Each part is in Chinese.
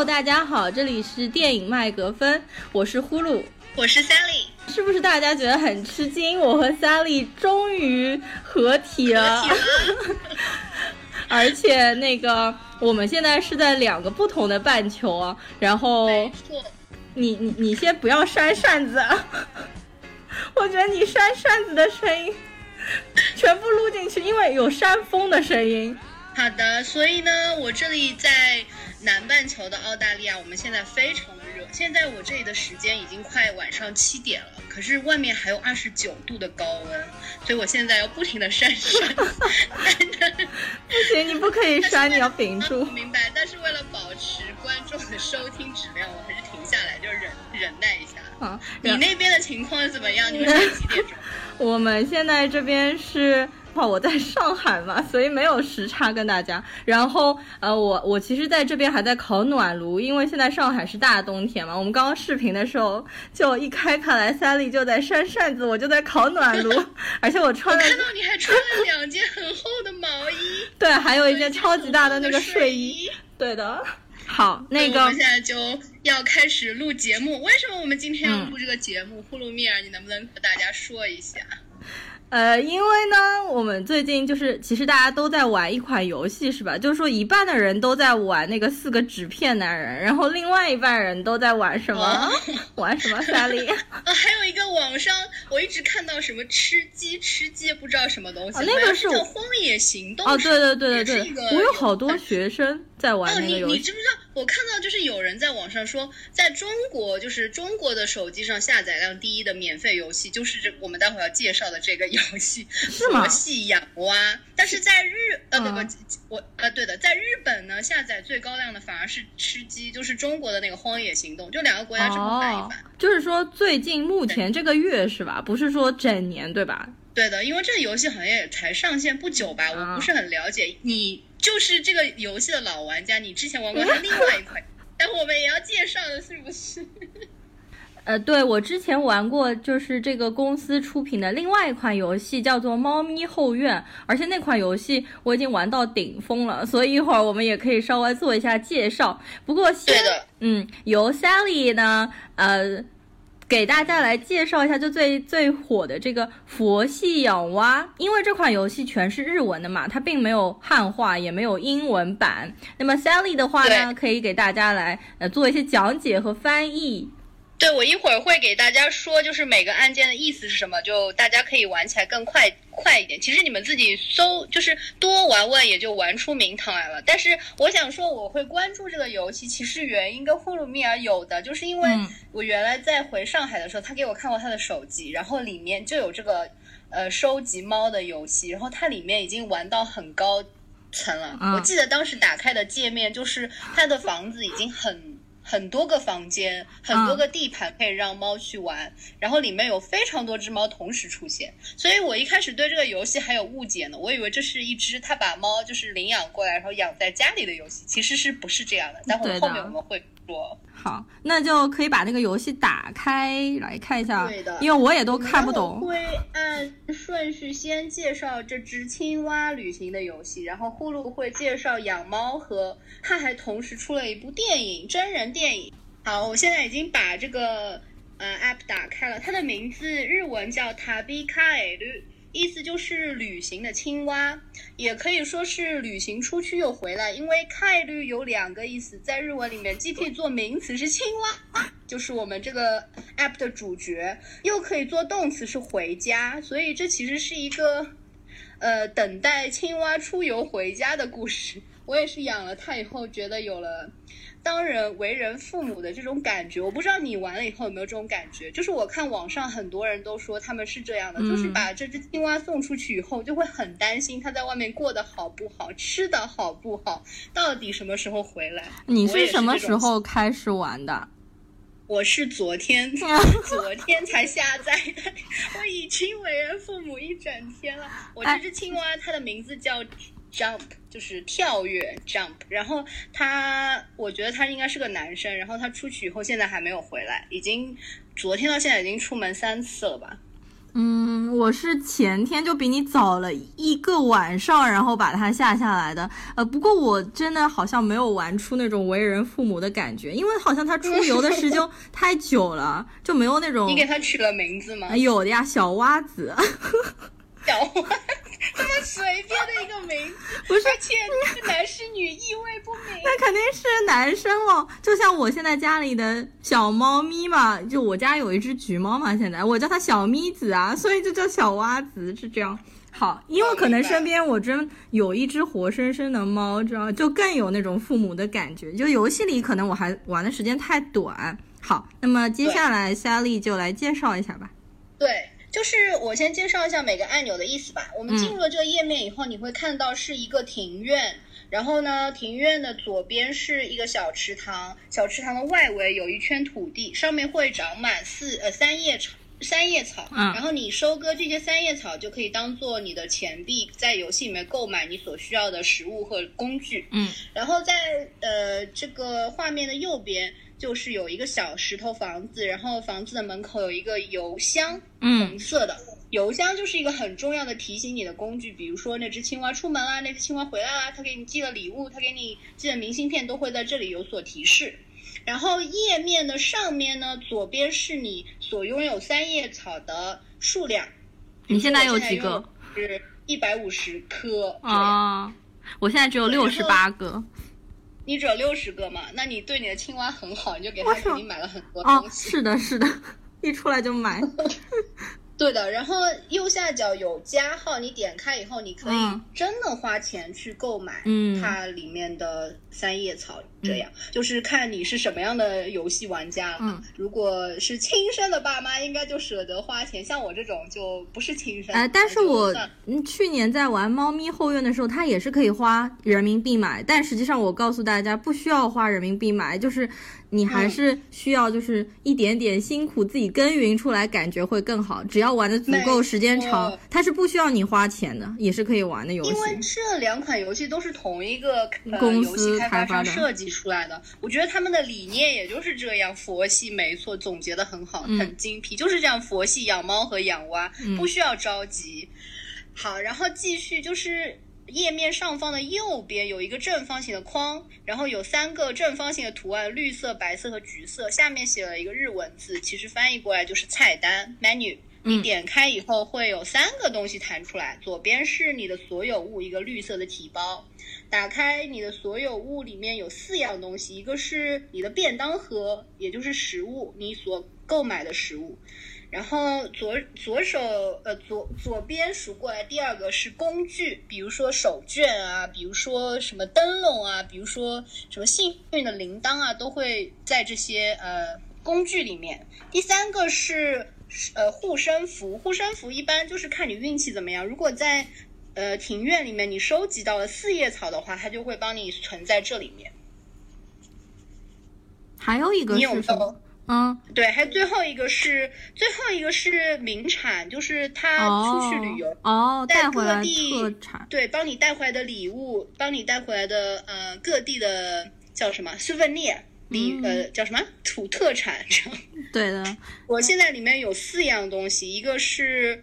Hello，大家好，这里是电影麦格芬，我是呼噜，我是 Sally。是不是大家觉得很吃惊？我和 Sally 终于合体了，而且那个我们现在是在两个不同的半球啊。然后，你你你先不要扇扇子，我觉得你扇扇子的声音全部录进去，因为有扇风的声音。好的，所以呢，我这里在南半球的澳大利亚，我们现在非常的热。现在我这里的时间已经快晚上七点了，可是外面还有二十九度的高温，所以我现在要不停的扇扇。不行，你不可以扇，你要屏住。明白，但是为了保持观众的收听质量，我还是停下来，就忍忍耐一下。好，你那边的情况怎么样？你们现在几点钟？我们现在这边是。我在上海嘛，所以没有时差跟大家。然后，呃，我我其实在这边还在烤暖炉，因为现在上海是大冬天嘛。我们刚刚视频的时候，就一开看来，Sally 就在扇扇子，我就在烤暖炉，而且我穿了。看到你还穿了两件很厚的毛衣。对，还有一件超级大的那个睡衣。对的。好，那个。我们现在就要开始录节目。为什么我们今天要录这个节目？呼噜米尔，你能不能和大家说一下？呃，因为呢，我们最近就是其实大家都在玩一款游戏，是吧？就是说一半的人都在玩那个四个纸片男人，然后另外一半人都在玩什么？玩什么？萨利？啊，还有一个网上我一直看到什么吃鸡吃鸡，不知道什么东西。那个是叫《荒野行动》。哦，对对对对对，我有好多学生在玩那个游戏。你你知不知道？我看到就是有人在网上说，在中国就是中国的手机上下载量第一的免费游戏，就是这我们待会儿要介绍的这个游戏《佛系养蛙》。但是在日呃不不我呃对的，在日本呢下载最高量的反而是吃鸡，就是中国的那个《荒野行动》，就两个国家这么反一反。就是说最近目前这个月是吧？不是说整年对吧？对的，因为这个游戏好像也才上线不久吧，我不是很了解你。就是这个游戏的老玩家，你之前玩过它另外一款，但我们也要介绍的是不是？呃，对我之前玩过，就是这个公司出品的另外一款游戏，叫做《猫咪后院》，而且那款游戏我已经玩到顶峰了，所以一会儿我们也可以稍微做一下介绍。不过先，嗯，由 Sally 呢，呃。给大家来介绍一下，就最最火的这个佛系养蛙，因为这款游戏全是日文的嘛，它并没有汉化，也没有英文版。那么 Sally 的话呢，可以给大家来呃做一些讲解和翻译。对，我一会儿会给大家说，就是每个按键的意思是什么，就大家可以玩起来更快快一点。其实你们自己搜，就是多玩玩也就玩出名堂来了。但是我想说，我会关注这个游戏，其实原因跟呼噜米尔有的，就是因为我原来在回上海的时候，他给我看过他的手机，然后里面就有这个呃收集猫的游戏，然后它里面已经玩到很高层了。我记得当时打开的界面就是他的房子已经很。很多个房间，很多个地盘可以让猫去玩，然后里面有非常多只猫同时出现，所以我一开始对这个游戏还有误解呢，我以为这是一只他把猫就是领养过来，然后养在家里的游戏，其实是不是这样的？待会儿后面我们会说。好，那就可以把那个游戏打开来看一下，对的，因为我也都看不懂。会按顺序先介绍这只青蛙旅行的游戏，然后呼噜会介绍养猫和，它还同时出了一部电影，真人电影。好，我现在已经把这个呃 app 打开了，它的名字日文叫塔比卡艾绿。意思就是旅行的青蛙，也可以说是旅行出去又回来。因为概率有两个意思，在日文里面既可以做名词是青蛙，就是我们这个 app 的主角，又可以做动词是回家。所以这其实是一个，呃，等待青蛙出游回家的故事。我也是养了它以后，觉得有了。当人为人父母的这种感觉，我不知道你玩了以后有没有这种感觉。就是我看网上很多人都说他们是这样的，就是把这只青蛙送出去以后，就会很担心它在外面过得好不好，吃的好不好，到底什么时候回来。你是什么时候开始玩的？我是昨天，昨天才下载的。我已经为人父母一整天了。我这只青蛙，它的名字叫。Jump 就是跳跃，Jump。然后他，我觉得他应该是个男生。然后他出去以后，现在还没有回来，已经昨天到现在已经出门三次了吧？嗯，我是前天就比你早了一个晚上，然后把它下下来的。呃，不过我真的好像没有玩出那种为人父母的感觉，因为好像他出游的时间 太久了，就没有那种。你给他取了名字吗？有的呀，小蛙子。小蛙。这么随便的一个名字，不是，而且是男是女，意味不明。那肯定是男生了，就像我现在家里的小猫咪嘛，就我家有一只橘猫嘛，现在我叫它小咪子啊，所以就叫小蛙子，是这样。好，因为可能身边我真有一只活生生的猫，知道就更有那种父母的感觉。就游戏里可能我还玩的时间太短。好，那么接下来 Sally 就来介绍一下吧。对。就是我先介绍一下每个按钮的意思吧。我们进入了这个页面以后，你会看到是一个庭院，然后呢，庭院的左边是一个小池塘，小池塘的外围有一圈土地，上面会长满四呃三叶草，三叶草。嗯。然后你收割这些三叶草，就可以当做你的钱币，在游戏里面购买你所需要的食物和工具。嗯。然后在呃这个画面的右边。就是有一个小石头房子，然后房子的门口有一个邮箱，嗯，红色的邮箱就是一个很重要的提醒你的工具。比如说那只青蛙出门啦，那只青蛙回来啦，它给你寄了礼物，它给你寄了明信片，都会在这里有所提示。然后页面的上面呢，左边是你所拥有三叶草的数量。你现在有几个？是一百五十颗啊，我现在只有六十八个。你只有六十个嘛？那你对你的青蛙很好，你就给它肯定买了很多东西。是的，是的，一出来就买。对的，然后右下角有加号，你点开以后，你可以真的花钱去购买它里面的三叶草。这样就是看你是什么样的游戏玩家了。如果是亲生的爸妈，应该就舍得花钱；像我这种就不是亲生。哎，但是我去年在玩猫咪后院的时候，它也是可以花人民币买，但实际上我告诉大家，不需要花人民币买，就是。你还是需要就是一点点辛苦自己耕耘出来，感觉会更好。只要玩的足够时间长，它是不需要你花钱的，也是可以玩的游戏。因为这两款游戏都是同一个公司开发商设计出来的，我觉得他们的理念也就是这样，佛系没错，总结的很好，很精辟，就是这样佛系养猫和养蛙，不需要着急。好，然后继续就是。页面上方的右边有一个正方形的框，然后有三个正方形的图案，绿色、白色和橘色。下面写了一个日文字，其实翻译过来就是菜单 （menu）。你点开以后会有三个东西弹出来，左边是你的所有物，一个绿色的提包。打开你的所有物，里面有四样东西，一个是你的便当盒，也就是食物，你所购买的食物。然后左左手呃左左边数过来，第二个是工具，比如说手绢啊，比如说什么灯笼啊，比如说什么幸运的铃铛啊，都会在这些呃工具里面。第三个是呃护身符，护身符一般就是看你运气怎么样。如果在呃庭院里面你收集到了四叶草的话，它就会帮你存在这里面。还有一个是什么？嗯，对，还有最后一个是最后一个是名产，就是他出去旅游哦，带各地特产，对，帮你带回来的礼物，帮你带回来的呃各地的叫什么 souvenir 礼呃叫什么土特产，对的。我现在里面有四样东西，一个是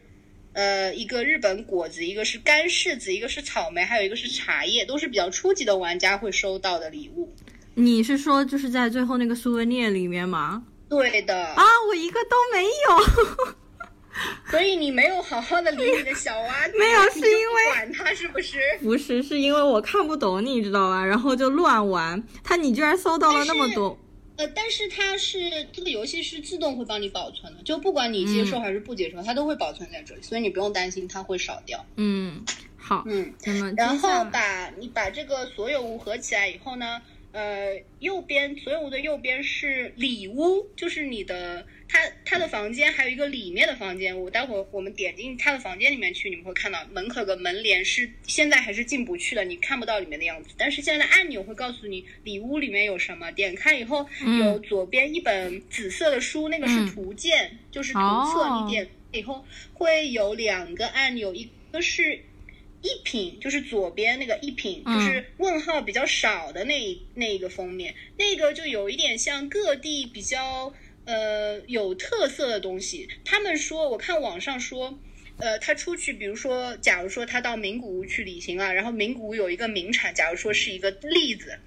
呃一个日本果子，一个是干柿子，一个是草莓，还有一个是茶叶，都是比较初级的玩家会收到的礼物。你是说就是在最后那个 souvenir 里面吗？对的啊，我一个都没有，所以你没有好好的理你的小蛙，没有是因为管他是不是？不是，是因为我看不懂，你知道吧？然后就乱玩。他你居然搜到了那么多，呃，但是它是这个游戏是自动会帮你保存的，就不管你接受还是不接受，它都会保存在这里，所以你不用担心它会少掉。嗯，好，嗯，然后把你把这个所有物合起来以后呢？呃，右边所有的右边是里屋，就是你的他他的房间，还有一个里面的房间。我待会儿我们点进他的房间里面去，你们会看到门口的门帘是现在还是进不去的，你看不到里面的样子。但是现在的按钮会告诉你里屋里面有什么。点开以后，有左边一本紫色的书，那个是图鉴，就是图册。你点以后会有两个按钮，一个是。一品就是左边那个一品，就是问号比较少的那一那一个封面，那个就有一点像各地比较呃有特色的东西。他们说，我看网上说，呃，他出去，比如说，假如说他到名古屋去旅行啊，然后名古屋有一个名产，假如说是一个栗子，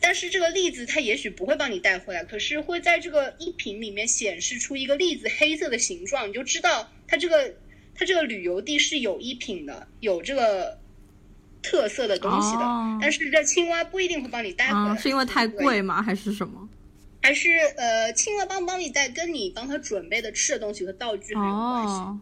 但是这个栗子它也许不会帮你带回来，可是会在这个一品里面显示出一个栗子黑色的形状，你就知道它这个它这个旅游地是有一品的，有这个特色的东西的。哦但是这青蛙不一定会帮你带回来，啊，是因为太贵吗？还是什么？还是呃，青蛙帮不帮你带，跟你帮他准备的吃的东西和道具很有关系。哦，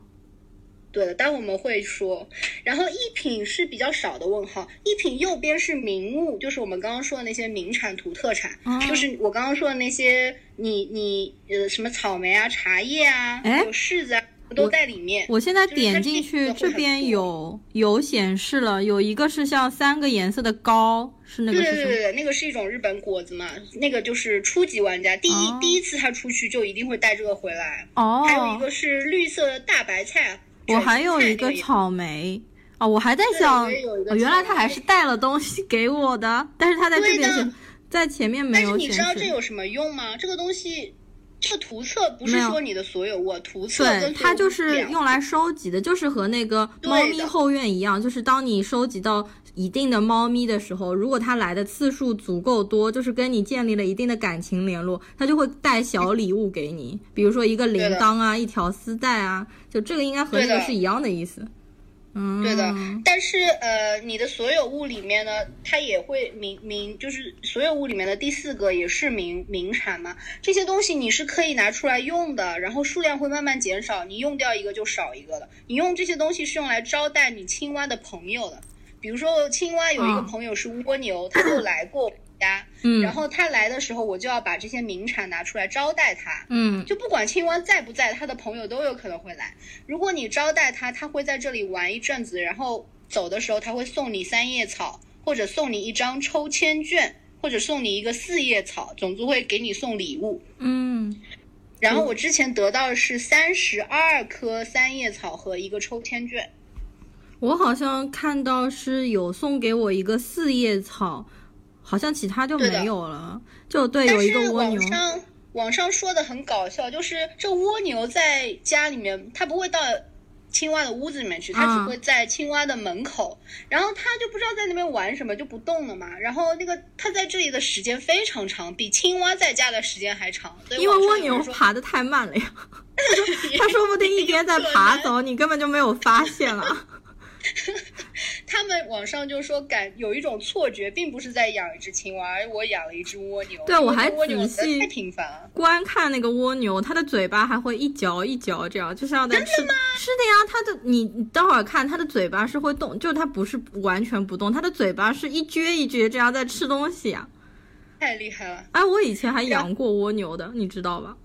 对的，待会我们会说。然后一品是比较少的问号，一品右边是名物，就是我们刚刚说的那些名产土特产，哦就是我刚刚说的那些，你你呃什么草莓啊、茶叶啊，有柿子啊，都在里面。我现在点进去，这边有有显示了，有一个是像三个颜色的糕，是那个是什么？对对对对，那个是一种日本果子嘛，那个就是初级玩家，第一、哦第一次他出去就一定会带这个回来。哦，还有一个是绿色的大白菜，我还有一个草莓。哦，我还在想，原来他还是带了东西给我的，但是他在这边显，在前面没但是有显你知道这。有什么用吗？这个东西，这个图册不是说你的所有物，图册对，它就是用用来收集的，就是和那个猫咪后院一样，就是当你收集到一定的猫咪的时候，如果它来的次数足够多，就是跟你建立了一定的感情联络，它就会带小礼物给你，比如说一个铃铛啊，一条丝带啊，就这个应该和那个是一样的意思。嗯，对的，但是呃，你的所有物里面呢，它也会名名，就是所有物里面的第四个也是名名产嘛。这些东西你是可以拿出来用的，然后数量会慢慢减少，你用掉一个就少一个了。你用这些东西是用来招待你青蛙的朋友的，比如说青蛙有一个嗯朋友是蜗牛，他就来过我家，嗯，然后他来的时候，我就要把这些名产拿出来招待他。嗯就不管青蛙在不在，他的朋友都有可能会来。如果你招待他，他会在这里玩一阵子，然后走的时候他会送你三叶草，或者送你一张抽签券，或者送你一个四叶草，总之会给你送礼物。嗯，然后我之前得到的是三十二颗三叶草和一个抽签券。我好像看到是有送给我一个四叶草，好像其他就没有了。就对，但有一个是蜗牛网。上网上说的很搞笑，就是这蜗牛在家里面，它不会到青蛙的屋子里面去，它啊只会在青蛙的门口，然后它就不知道在那边玩什么，就不动了嘛。然后那个它在这里的时间非常长，比青蛙在家的时间还长。因为蜗牛爬的太慢了呀，它说不定一边在爬 走，你根本就没有发现啊。他们网上就说感有一种错觉，并不是在养一只青蛙，而我养了一只蜗牛。对我还蜗牛仔细太频繁了。观看那个蜗牛，它的嘴巴还会一嚼一嚼，这样就像在吃。是的呀，它的你你待会儿看，它的嘴巴是会动，就是它不是完全不动，它的嘴巴是一撅一撅这样在吃东西呀、太厉害了！哎，我以前还养过蜗牛的，你知道吧？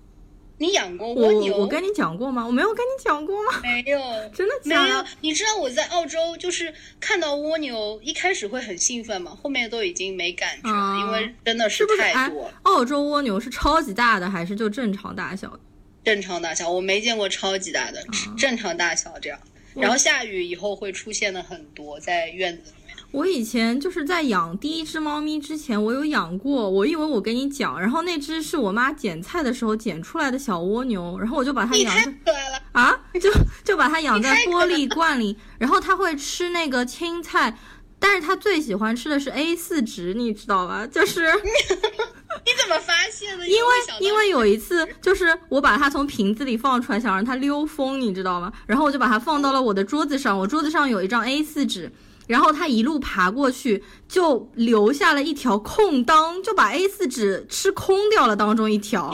你养过蜗牛？我跟你讲过吗？我没有跟你讲过吗？没有，真的没有？，你知道我在澳洲就是看到蜗牛，一开始会很兴奋嘛，后面都已经没感觉了，啊因为真的是太多了。，澳洲蜗牛是超级大的还是就正常大小？正常大小，我没见过超级大的，啊正常大小这样。然后下雨以后会出现的很多在院子里面。我以前就是在养第一只猫咪之前，我有养过，我以为我跟你讲，然后那只是我妈捡菜的时候捡出来的小蜗牛，然后我就把它养在可爱了，啊，就就把它养在玻璃罐里，然后它会吃那个青菜，但是它最喜欢吃的是 A 四纸，你知道吧？就是 你怎么发现的？因为因为有一次，就是我把它从瓶子里放出来，想让它溜风，你知道吗？然后我就把它放到了我的桌子上，我桌子上有一张 A 四纸。然后它一路爬过去，就留下了一条空当，就把 A 4纸吃空掉了当中一条。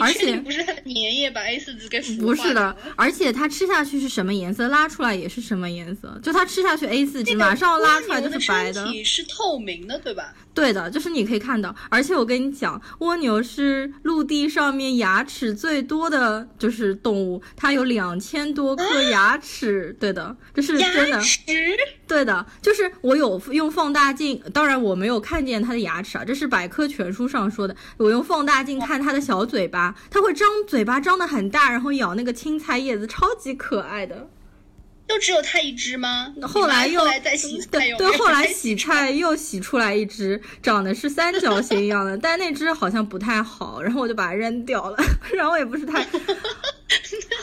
而且不是他的粘液把 A 4纸给不是的了，而且它吃下去是什么颜色，拉出来也是什么颜色。就它吃下去 A 4纸，马上拉出来就是白的是透明的，对吧？对的，就是你可以看到，而且我跟你讲，蜗牛是陆地上面牙齿最多的就是动物，它有两千多颗牙齿。对的，这是真的。牙齿对的，就是我有用放大镜，当然我没有看见它的牙齿啊，这是百科全书上说的。我用放大镜看它的小嘴巴，它会张嘴巴张得很大，然后咬那个青菜叶子，超级可爱的。就只有它一只吗？后来又后来再洗菜有没有对，后来洗菜又洗出来一只，长得是三角形一样的，但那只好像不太好，然后我就把它扔掉了，然后也不是太。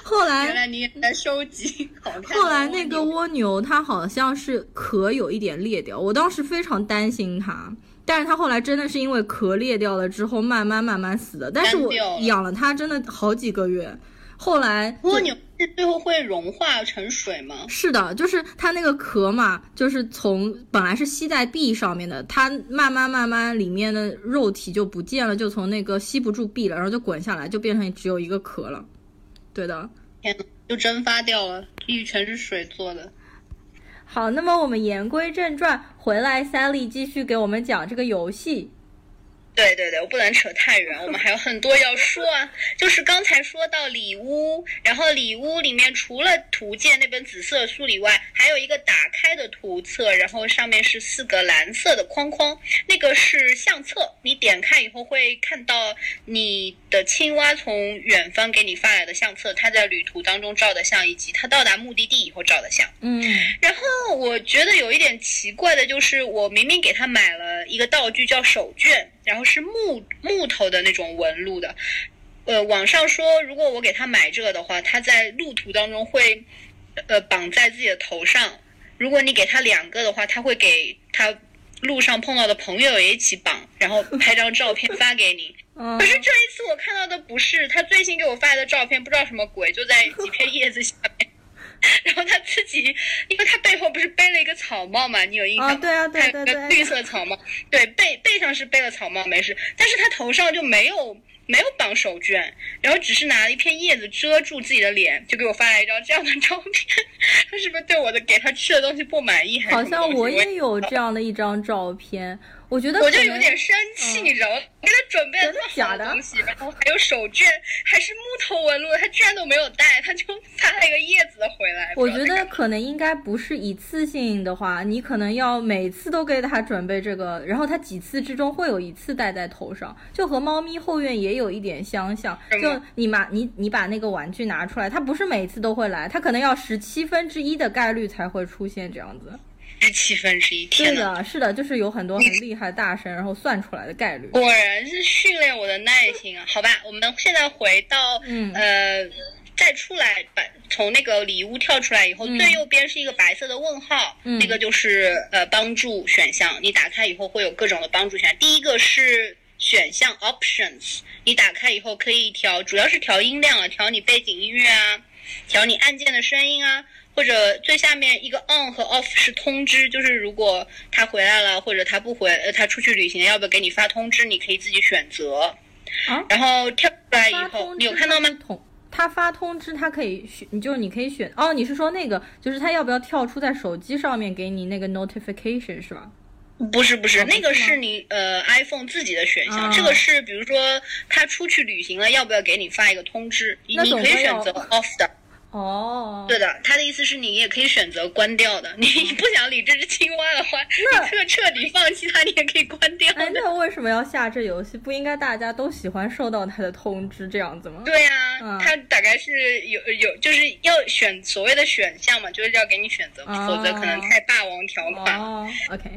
后原来来你也在收集好看后来那个蜗牛它好像是壳有一点裂掉，我当时非常担心它。但是它后来真的是因为壳裂掉了之后，慢慢慢慢死的。但是我养了它真的好几个月，后来蜗牛是最后会融化成水吗？是的，就是它那个壳嘛，就是从本来是吸在壁上面的，它慢慢慢慢里面的肉体就不见了，就从那个吸不住壁了，然后就滚下来，就变成只有一个壳了。对的。天呐，就蒸发掉了，壁全是水做的。好，那么我们言归正传，回来，Sally 继续给我们讲这个游戏。对对对，我不能扯太远，我们还有很多要说啊。就是刚才说到里屋，然后里屋里面除了图鉴那本紫色书以外，还有一个打开的图册，然后上面是四个蓝色的框框，那个是相册。你点开以后会看到你的青蛙从远方给你发来的相册，它在旅途当中照的相，以及它到达目的地以后照的相。嗯然后我觉得有一点奇怪的就是，我明明给他买了一个道具叫手绢，然后是木木头的那种纹路的。呃，网上说如果我给他买这个的话，他在路途当中会呃绑在自己的头上。如果你给他两个的话，他会给他路上碰到的朋友也一起绑，然后拍张照片发给你。嗯可是这一次我看到的不是他最新给我发来的照片，不知道什么鬼，就在几片叶子下面。然后他自己，因为他背后不是背了一个草帽嘛，你有印象吗？啊对啊对对对绿色草帽，对，背背上是背了草帽没事，但是他头上就没有没有绑手绢，然后只是拿了一片叶子遮住自己的脸，就给我发来一张这样的照片。他是不是对我的给他吃的东西不满意，还是好像我也有这样的一张照片，我觉得我就有点生气，嗯你知道吗？给他准备了假的东西，然后还有手绢，还是木头纹路，他居然都没有带，他就发了一个叶子的回来。我觉得可能应该不是一次性的话，你可能要每次都给他准备这个，然后他几次之中会有一次戴在头上，就和猫咪后院也有一点相像。就你把你你把那个玩具拿出来，它不是每次都会来，它可能要十七分之一的概率才会出现这样子。是七分之一，对天呐！的，是的，就是有很多很厉害的大神，然后算出来的概率。果然是训练我的耐心啊！好吧，我们现在回到嗯呃。再出来，把从那个礼物跳出来以后，嗯最右边是一个白色的问号，嗯那个就是呃帮助选项。你打开以后会有各种的帮助选项。第一个是选项 options，你打开以后可以调，主要是调音量啊，调你背景音乐啊，调你按键的声音啊，或者最下面一个 on 和 off 是通知，就是如果他回来了或者他不回，呃，他出去旅行要不要给你发通知，你可以自己选择。啊然后跳出来以后，你有看到吗他发通知，他可以选，你就你可以选哦。你是说那个，就是他要不要跳出在手机上面给你那个 notification 是吧？不是不是，那个是你呃 iPhone 自己的选项，啊这个是比如说他出去旅行了，要不要给你发一个通知？你可以选择 off 的。哦，对的，他的意思是你也可以选择关掉的。你不想理这只青蛙的话，彻彻底放弃它，你也可以关掉哎，的。那为什么要下这游戏？不应该大家都喜欢收到他的通知这样子吗？对啊，嗯它大概是有有就是要选所谓的选项嘛，就是要给你选择，哦否则可能太霸王条款。哦，OK，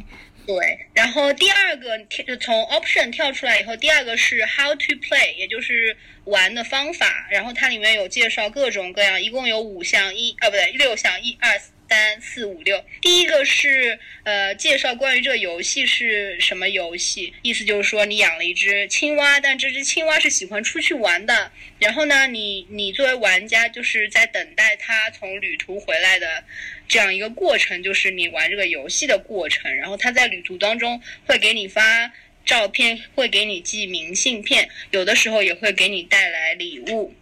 对，然后第二个跳从 option 跳出来以后，第二个是 how to play，也就是玩的方法。然后它里面有介绍各种各样，一共有五项，一啊不对六项，一二三四五六。第一个是呃介绍关于这个游戏是什么游戏，意思就是说你养了一只青蛙，但这只青蛙是喜欢出去玩的。然后呢，你你作为玩家就是在等待它从旅途回来的这样一个过程，就是你玩这个游戏的过程。然后它在旅途当中会给你发照片，会给你寄明信片，有的时候也会给你带来礼物。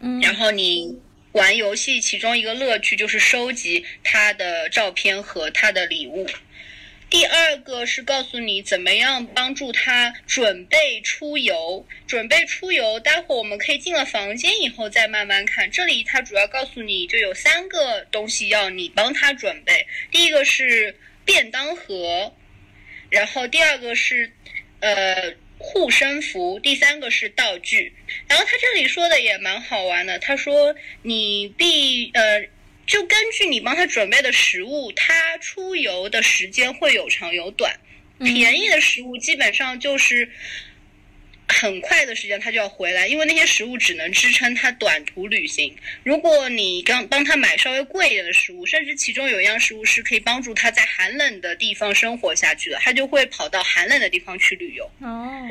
嗯，然后你玩游戏其中一个乐趣就是收集他的照片和他的礼物。第二个是告诉你怎么样帮助他准备出游，准备出游。待会儿我们可以进了房间以后再慢慢看。这里它主要告诉你就有三个东西要你帮他准备。第一个是便当盒，然后第二个是呃护身符，第三个是道具。然后他这里说的也蛮好玩的，他说你必呃就根据你帮他准备的食物，他出游的时间会有长有短。便宜的食物基本上就是很快的时间他就要回来，因为那些食物只能支撑他短途旅行。如果你刚帮他买稍微贵一点的食物，甚至其中有一样食物是可以帮助他在寒冷的地方生活下去的，他就会跑到寒冷的地方去旅游。哦，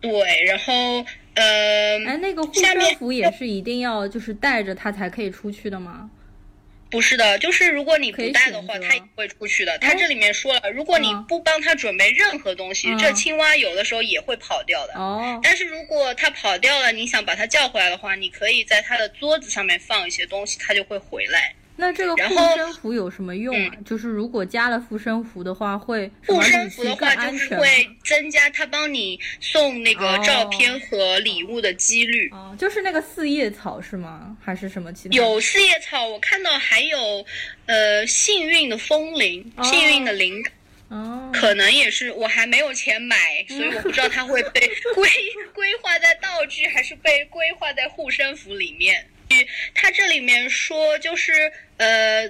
对，然后呃，哎，那个护身符也是一定要就是带着他才可以出去的吗？不是的，就是如果你不带的话，它也会出去的。它这里面说了，如果你不帮它准备任何东西，这青蛙有的时候也会跑掉的。哦。但是如果它跑掉了，你想把它叫回来的话，你可以在它的桌子上面放一些东西，它就会回来。那这个护身符有什么用啊？就是如果加了护身符的话，会护身符的话就是会增加他帮你送那个照片和礼物的几率。哦，就是那个四叶草是吗？还是什么其他？有四叶草，我看到还有呃幸运的风铃，幸运的铃。哦，可能也是我还没有钱买，所以我不知道它会被 规规划在道具，还是被规划在护身符里面。它这里面说就是。呃，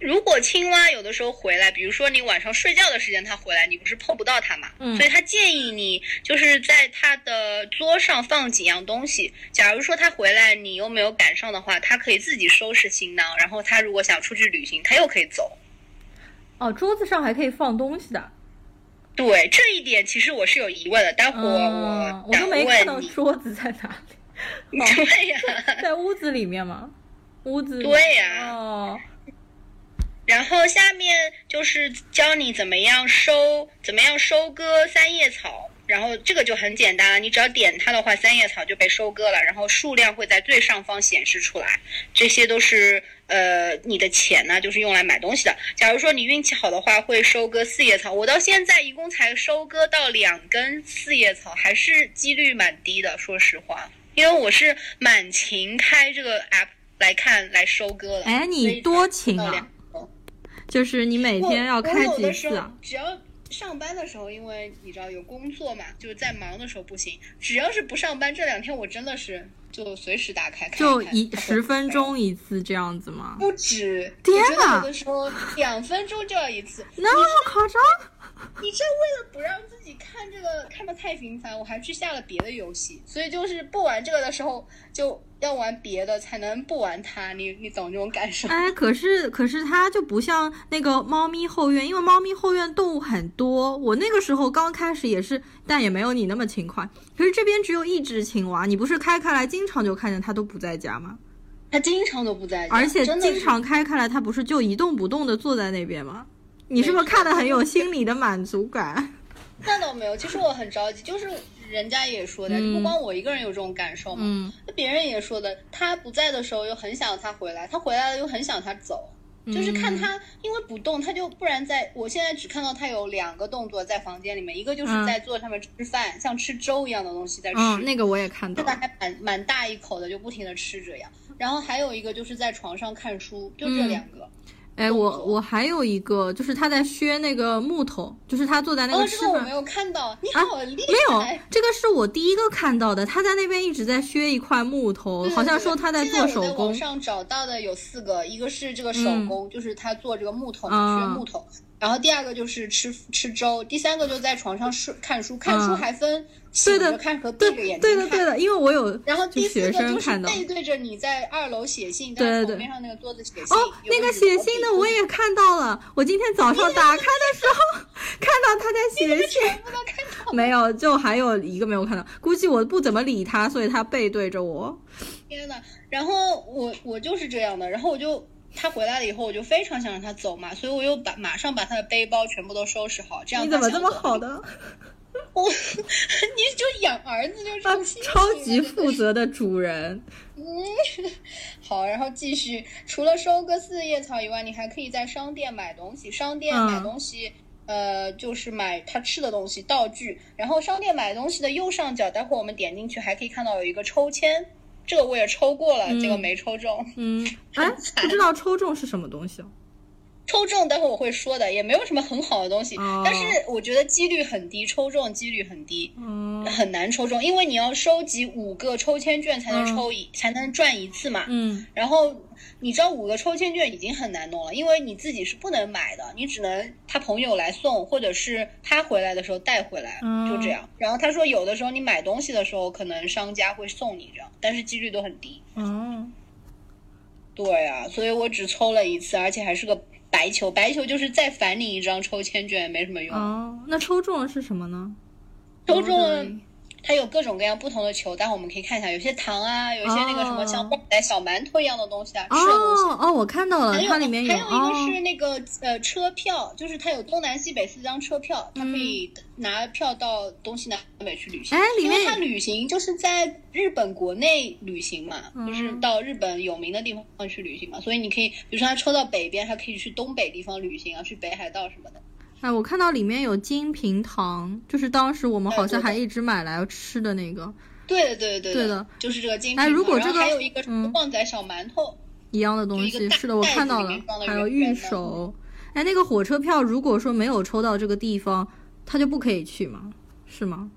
如果青蛙有的时候回来，比如说你晚上睡觉的时间它回来，你不是碰不到它嘛？嗯。所以他建议你就是在它的桌上放几样东西。假如说它回来你又没有赶上的话，它可以自己收拾行囊，然后它如果想出去旅行，它又可以走。哦，桌子上还可以放东西的。对，这一点其实我是有疑问的。待会儿我我没看到桌子在哪里。对呀，在屋子里面吗？屋子对呀，哦，然后下面就是教你怎么样收，怎么样收割三叶草，然后这个就很简单了，你只要点它的话，三叶草就被收割了，然后数量会在最上方显示出来，这些都是呃你的钱呢，就是用来买东西的。假如说你运气好的话，会收割四叶草，我到现在一共才收割到两根四叶草，还是几率蛮低的，说实话，因为我是满勤开这个 app。来看来收割的，哎，你多勤啊！就是你每天要开几次啊？只要上班的时候，因为你知道有工作嘛，就是在忙的时候不行。只要是不上班，这两天我真的是就随时打开，就一十分钟一次这样子吗？不止，天呐！有的时候两分钟就要一次，那么夸张？你这为了不让自己看这个看的太频繁，我还去下了别的游戏，所以就是不玩这个的时候就。要玩别的才能不玩它，你你懂这种感受？哎，可是可是它就不像那个猫咪后院，因为猫咪后院动物很多。我那个时候刚开始也是，但也没有你那么勤快。可是这边只有一只青蛙，你不是开开来经常就看见它都不在家吗？它经常都不在家，而且经常开开来，它不是就一动不动的坐在那边吗？你是不是看的很有心理的满足感？那倒没有，其实我很着急，就是。人家也说的，不光我一个人有这种感受嘛，那别人也说的，他不在的时候又很想他回来，他回来了又很想他走，就是看他因为不动，他就不然在我现在只看到他有两个动作在房间里面，一个就是在坐上面吃饭，像吃粥一样的东西在吃，那个我也看到，现在还蛮蛮大一口的，就不停的吃着呀，然后还有一个就是在床上看书，就这两个。哎，我我还有一个，就是他在削那个木头，就是他坐在那个吃饭。哦，这个我没有看到。你好厉害！没有，这个是我第一个看到的。他在那边一直在削一块木头，好像说他在做手工。网上找到的有四个，一个是这个手工，就是他做这个木头削木头。然后第二个就是吃吃粥，第三个就在床上睡看书，看书还分醒着看和闭着眼睛看。对的对的，因为我有。然后第四个就是背对着你在二楼写信，在床边上那个桌子写信。哦，那个写信的我也看到了，我今天早上打开的时候看到他在 写信。全部都看到。没有，就还有一个没有看到，估计我不怎么理他，所以他背对着我。天呐，然后我我就是这样的，然后我就。他回来了以后，我就非常想让他走嘛，所以我又把马上把他的背包全部都收拾好，这样你怎么这么好的？我，你就养儿子就这么超级负责的主人。嗯，好，然后继续，除了收割四叶草以外，你还可以在商店买东西。商店买东西，呃，就是买他吃的东西、道具。然后商店买东西的右上角，待会我们点进去还可以看到有一个抽签。这个我也抽过了，结果没抽中。嗯，哎，不知道抽中是什么东西。抽中，待会我会说的，也没有什么很好的东西，哦但是我觉得几率很低，抽中几率很低，嗯很难抽中，因为你要收集五个抽签券才能嗯抽一，才能赚一次嘛。嗯然后你知道五个抽签券已经很难弄了，因为你自己是不能买的，你只能他朋友来送，或者是他回来的时候带回来，嗯就这样。然后他说有的时候你买东西的时候，可能商家会送你这样，但是几率都很低。嗯对啊，所以我只抽了一次，而且还是个白球，白球就是再返你一张抽签券，没什么用。哦，那抽中的是什么呢？抽中了嗯它有各种各样不同的球，待会我们可以看一下，有些糖啊，有些那个什么哦像旺仔小馒头一样的东西啊，吃的东西。哦哦，我看到了，它里面还有一哦个是那个、呃车票，就是它有东南西北四张车票，它可以拿票到东西南北去旅行。嗯哎里面因为它旅行就是在日本国内旅行嘛，嗯就是到日本有名的地方去旅行嘛，所以你可以，比如说它抽到北边，他可以去东北地方旅行啊，去北海道什么的。哎，我看到里面有金平糖，就是当时我们好像还一直买来吃的那个对的，对的，对对的就是这个金哎平糖哎如果这个还有一个旺仔小馒头，一样的东西。是的，我看到了还有玉手。哎，那个火车票如果说没有抽到这个地方，他就不可以去吗？是吗？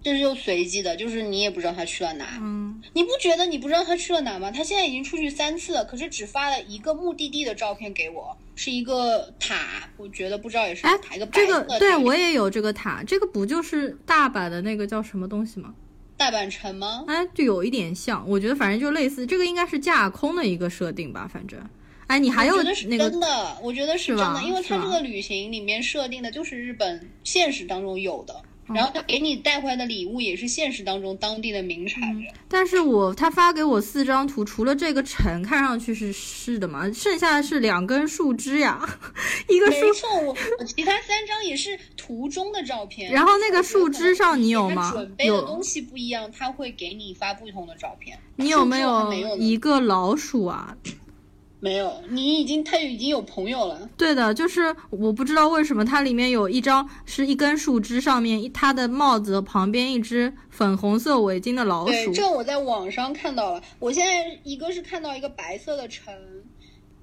这是又随机的，就是你也不知道他去了哪。嗯，你不觉得你不知道他去了哪吗？他现在已经出去三次了，可是只发了一个目的地的照片给我，是一个塔，我觉得不知道也是哎塔，一个白这。个对我也有这个塔，这个不就是大阪的那个叫什么东西吗？大阪城吗？哎，就有一点像，我觉得反正就类似，这个应该是架空的一个设定吧，反正。哎，你还有那个真的，我觉得是真的，因为是吧它这个旅行里面设定的就是日本现实当中有的，嗯然后他给你带回来的礼物也是现实当中当地的名产。但是我他发给我四张图，除了这个城看上去是是的嘛，剩下的是两根树枝呀，一个树没，错，我我其他三张也是图中的照片。然后那个树枝上你有吗准备的东西不一样，他会给你发不同的照片。你有没有一个老鼠啊？没有，你已经他已经有朋友了。对的，就是我不知道为什么它里面有一张是一根树枝上面一它的帽子旁边一只粉红色围巾的老对，鼠。这我在网上看到了。我现在一个是看到一个白色的城，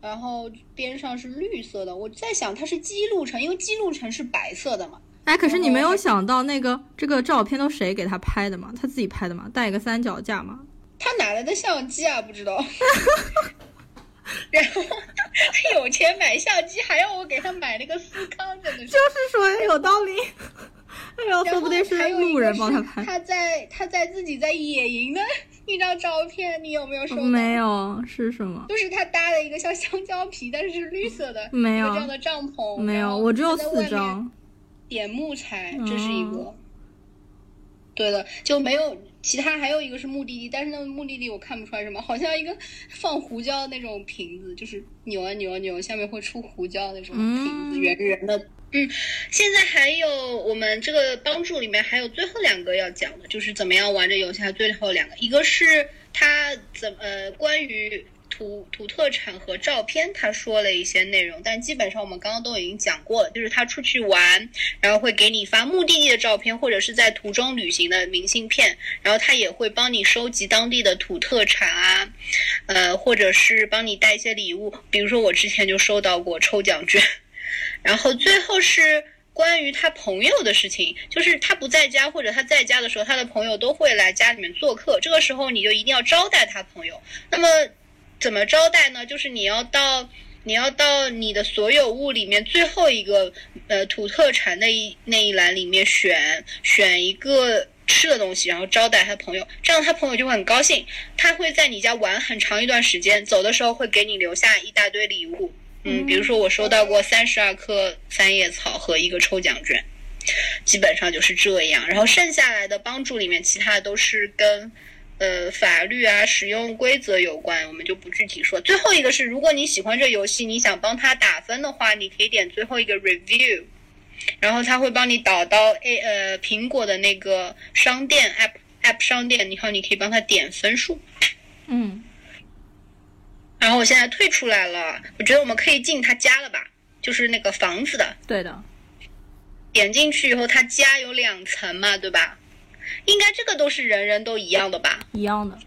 然后边上是绿色的。我在想它是基路城，因为基路城是白色的嘛。哎，可是你没有想到那个这个照片都谁给他拍的吗？他自己拍的吗？带一个三脚架吗？他哪来的相机啊？不知道。然后他有钱买相机，还要我给他买那个司康，真的是。就是说有道理。哎呀，说不定是路人帮他是拍。他在他在自己在野营的 一张照片，你有没有收到？没有，是什么？就是他搭了一个像香蕉皮，但是是绿色的，没有这样的帐篷。没有，我只有四张。点木材，这是一个。哦对的，就没有其他，还有一个是目的地，但是那个目的地我看不出来什么，好像一个放胡椒的那种瓶子，就是扭啊扭啊扭，下面会出胡椒那种瓶子，圆圆的。嗯，现在还有我们这个帮助里面还有最后两个要讲的，就是怎么样玩这游戏，还最后两个，一个是它怎呃关于图图特产和照片，他说了一些内容，但基本上我们刚刚都已经讲过了，就是他出去玩，然后会给你发目的地的照片，或者是在途中旅行的明信片，然后他也会帮你收集当地的土特产啊，呃，或者是帮你带一些礼物，比如说我之前就收到过抽奖券，然后最后是。关于他朋友的事情，就是他不在家或者他在家的时候，他的朋友都会来家里面做客。这个时候你就一定要招待他朋友。那么怎么招待呢？就是你要到你要到你的所有物里面最后一个呃土特产那一那一栏里面选选一个吃的东西，然后招待他朋友，这样他朋友就会很高兴。他会在你家玩很长一段时间，走的时候会给你留下一大堆礼物。嗯，比如说我收到过三十二颗三叶草和一个抽奖券，基本上就是这样。然后剩下来的帮助里面，其他的都是跟呃法律啊、使用规则有关，我们就不具体说。最后一个是，如果你喜欢这游戏，你想帮他打分的话，你可以点最后一个 review，然后他会帮你导到 A 呃苹果的那个商店 app app 商店，然后你可以帮他点分数。嗯，然后我现在退出来了，我觉得我们可以进他家了吧？就是那个房子的，对的。点进去以后，他家有两层嘛，对吧？应该这个都是人人都一样的吧？一样的。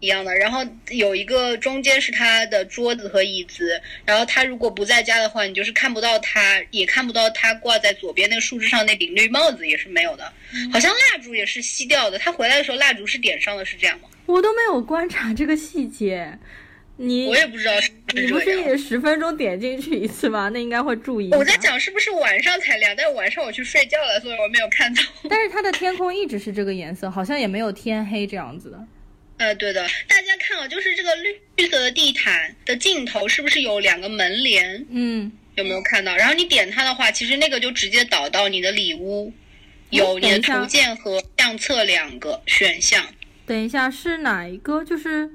一样的，然后有一个中间是他的桌子和椅子，然后他如果不在家的话，你就是看不到他，也看不到他挂在左边那个树枝上那顶绿帽子也是没有的，好像蜡烛也是熄掉的。他回来的时候蜡烛是点上的，是这样吗？我都没有观察这个细节，你我也不知道你不是。也十分钟点进去一次吗？那应该会注意。我在讲是不是晚上才亮，但是晚上我去睡觉了，所以我没有看到。但是它的天空一直是这个颜色，好像也没有天黑这样子的。呃，对的，大家看啊，就是这个绿绿色的地毯的尽头是不是有两个门帘？嗯，有没有看到？然后你点它的话，其实那个就直接导到你的里屋，有你的等一下图鉴和相册两个选项。等一下是哪一个？就是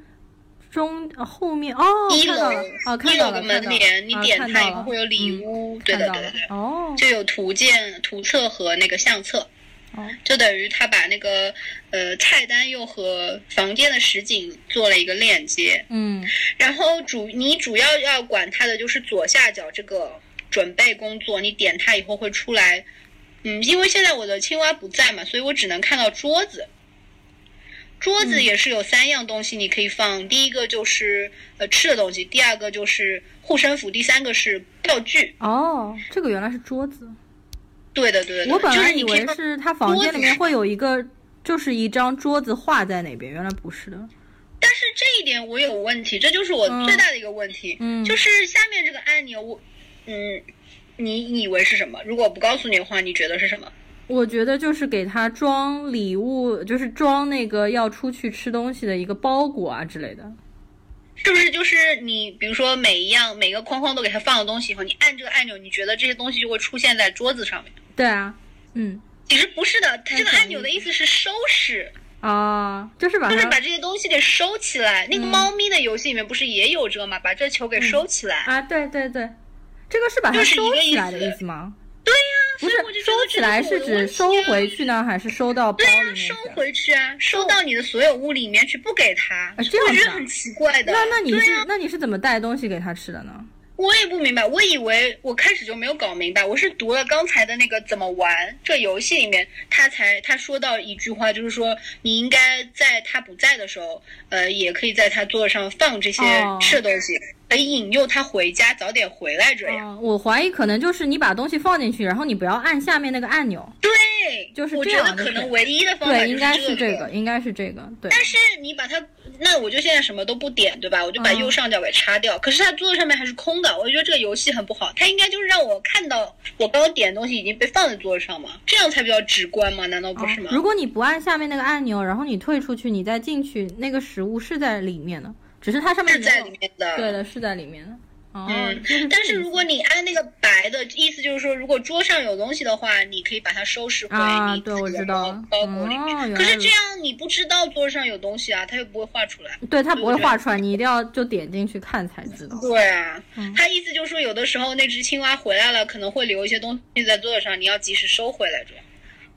中呃后面哦，一楼看到了哦，看一楼的到了，看到了门帘，你啊点它以后会有里嗯屋。对的，对的，对的。哦就有图鉴、图册和那个相册，哦，就等于他把那个呃菜单又和房间的实景做了一个链接。嗯然后主你主要要管它的就是左下角这个准备工作，你点它以后会出来。嗯，因为现在我的青蛙不在嘛，所以我只能看到桌子。桌子也是有三样东西你可以放，第一个就是呃吃的东西，第二个就是护身符，第三个是道具。哦，这个原来是桌子，对的，对的，我本来以为是他房间里面会有一个，就是一张桌子画在那边，原来不是的。但是这一点我有问题，这就是我最大的一个问题，嗯就是下面这个按钮，我嗯，你以为是什么？如果不告诉你的话，你觉得是什么？我觉得就是给他装礼物，就是装那个要出去吃东西的一个包裹啊之类的。是不是就是你，比如说每一样每个框框都给它放了东西以后，你按这个按钮，你觉得这些东西就会出现在桌子上面？对啊，嗯其实不是的，它这个按钮的意思是收拾，啊，就是把它就是把这些东西给收起来。那个猫咪的游戏里面不是也有这个吗？把这球给收起来。啊，对对对，这个是把它收起来的思意思吗？不是收起来是指收回去呢，还是收到包对呀、里面去收啊？回去啊，收到你的所有物里面去，不给他，啊这样我觉得很奇怪的。那那你是、对啊那你是怎么带东西给他吃的呢？我也不明白，我以为我开始就没有搞明白，我是读了刚才的那个怎么玩这游戏里面，他才他说到一句话，就是说你应该在他不在的时候，呃，也可以在他桌子上放这些哦吃的东西，可以引诱他回家，早点回来这样。哦，我怀疑可能就是你把东西放进去，然后你不要按下面那个按钮。对，就是我觉得这样可能唯一的方法对，应该就是这个，应该是这个，对。但是你把它，那我就现在什么都不点，对吧？我就把嗯右上角给擦掉。可是它桌子上面还是空的，我就觉得这个游戏很不好。它应该就是让我看到我刚刚点的东西已经被放在桌子上嘛，这样才比较直观嘛？难道不是吗？哦如果你不按下面那个按钮，然后你退出去，你再进去，那个食物是在里面的，只是它上面是在里面的。对的，是在里面的。哦，但是如果你按那个白的意思，就是说，如果桌上有东西的话，你可以把它收拾回啊，对，你自己的我知道。包裹里面。哦，可是这样你不知道桌上有东西啊，它又不会画出来。对，它不会画出来，你一定要就点进去看才知道。对啊，嗯他意思就是说，有的时候那只青蛙回来了，可能会留一些东西在桌子上，你要及时收回来。这样。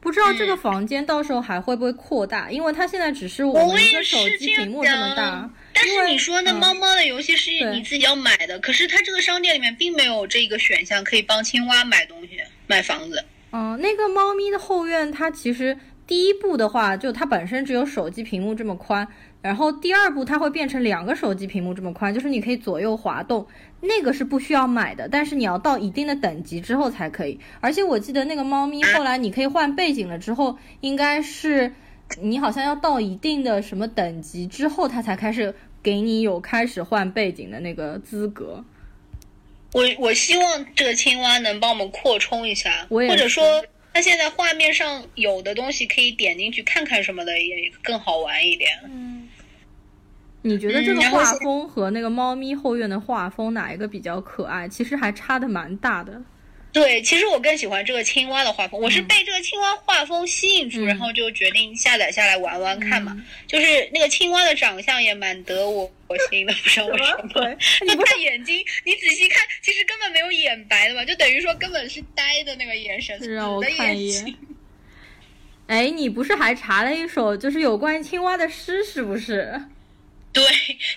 不知道这嗯个房间到时候还会不会扩大，因为它现在只是我我们一也个手机屏幕这么大想。但因为是你说那嗯猫猫的游戏是你自己要买的，可是它这个商店里面并没有这个选项可以帮青蛙买东西、买房子。嗯，那个猫咪的后院，它其实第一步的话，就它本身只有手机屏幕这么宽，然后第二步它会变成两个手机屏幕这么宽，就是你可以左右滑动，那个是不需要买的，但是你要到一定的等级之后才可以。而且我记得那个猫咪后来你可以换背景了之后，应该是你好像要到一定的什么等级之后，它才开始给你有开始换背景的那个资格。我我希望这个青蛙能帮我们扩充一下，我也或者说它现在画面上有的东西可以点进去看看什么的，也更好玩一点。嗯你觉得这个画风和那个猫咪后院的画风哪一个比较可爱？其实还差的蛮大的。对，其实我更喜欢这个青蛙的画风，我是嗯被这个青蛙画风吸引住，嗯然后就决定下载下来玩玩看嘛。嗯就是那个青蛙的长相也蛮得我我心的，不知道为什么。对，那你不是他眼睛，你仔细看，其实根本没有眼白的嘛，就等于说根本是呆的那个眼神，死让我的看一眼。哎，你不是还查了一首就是有关于青蛙的诗，是不是？对，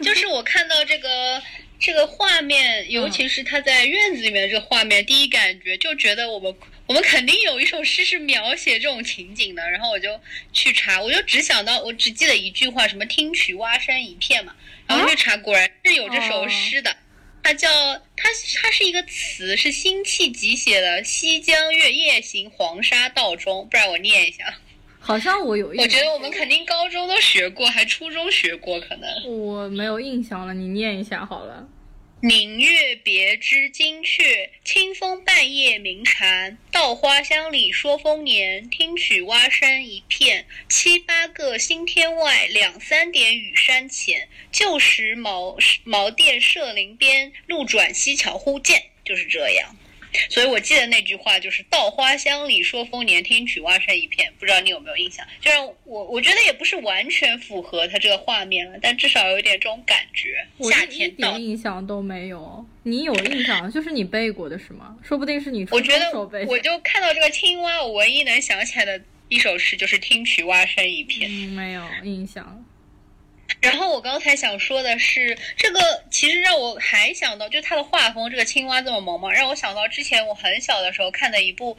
就是我看到这个这个画面，尤其是他在院子里面的这个画面，第一感觉就觉得我们我们肯定有一首诗是描写这种情景的。然后我就去查，我就只想到，我只记得一句话，什么“听取蛙声一片”嘛。然后去查，果然是有这首诗的。它叫它，它是一个词，是辛弃疾写的《西江月夜行黄沙道中》，不然我念一下。好像我有，我觉得我们肯定高中都学过，还初中学过，可能我没有印象了。你念一下好了。明月别枝惊鹊，清风半夜鸣蝉。稻花香里说丰年，听取蛙声一片。七八个星天外，两三点雨山前。旧时茅茅店社林边，路转溪桥忽见。就是这样。所以我记得那句话就是“稻花香里说丰年，听取蛙声一片”。不知道你有没有印象？就是我我觉得也不是完全符合他这个画面了，但至少有点这种感觉。夏天到，一点印象都没有。你有印象，就是你背过的是吗？说不定是你我觉得我就看到这个青蛙，我唯一能想起来的一首诗就是“听取蛙声一片”。嗯，没有印象。然后我刚才想说的是，这个其实让我还想到，就它的画风，这个青蛙这么萌嘛，让我想到之前我很小的时候看的一部，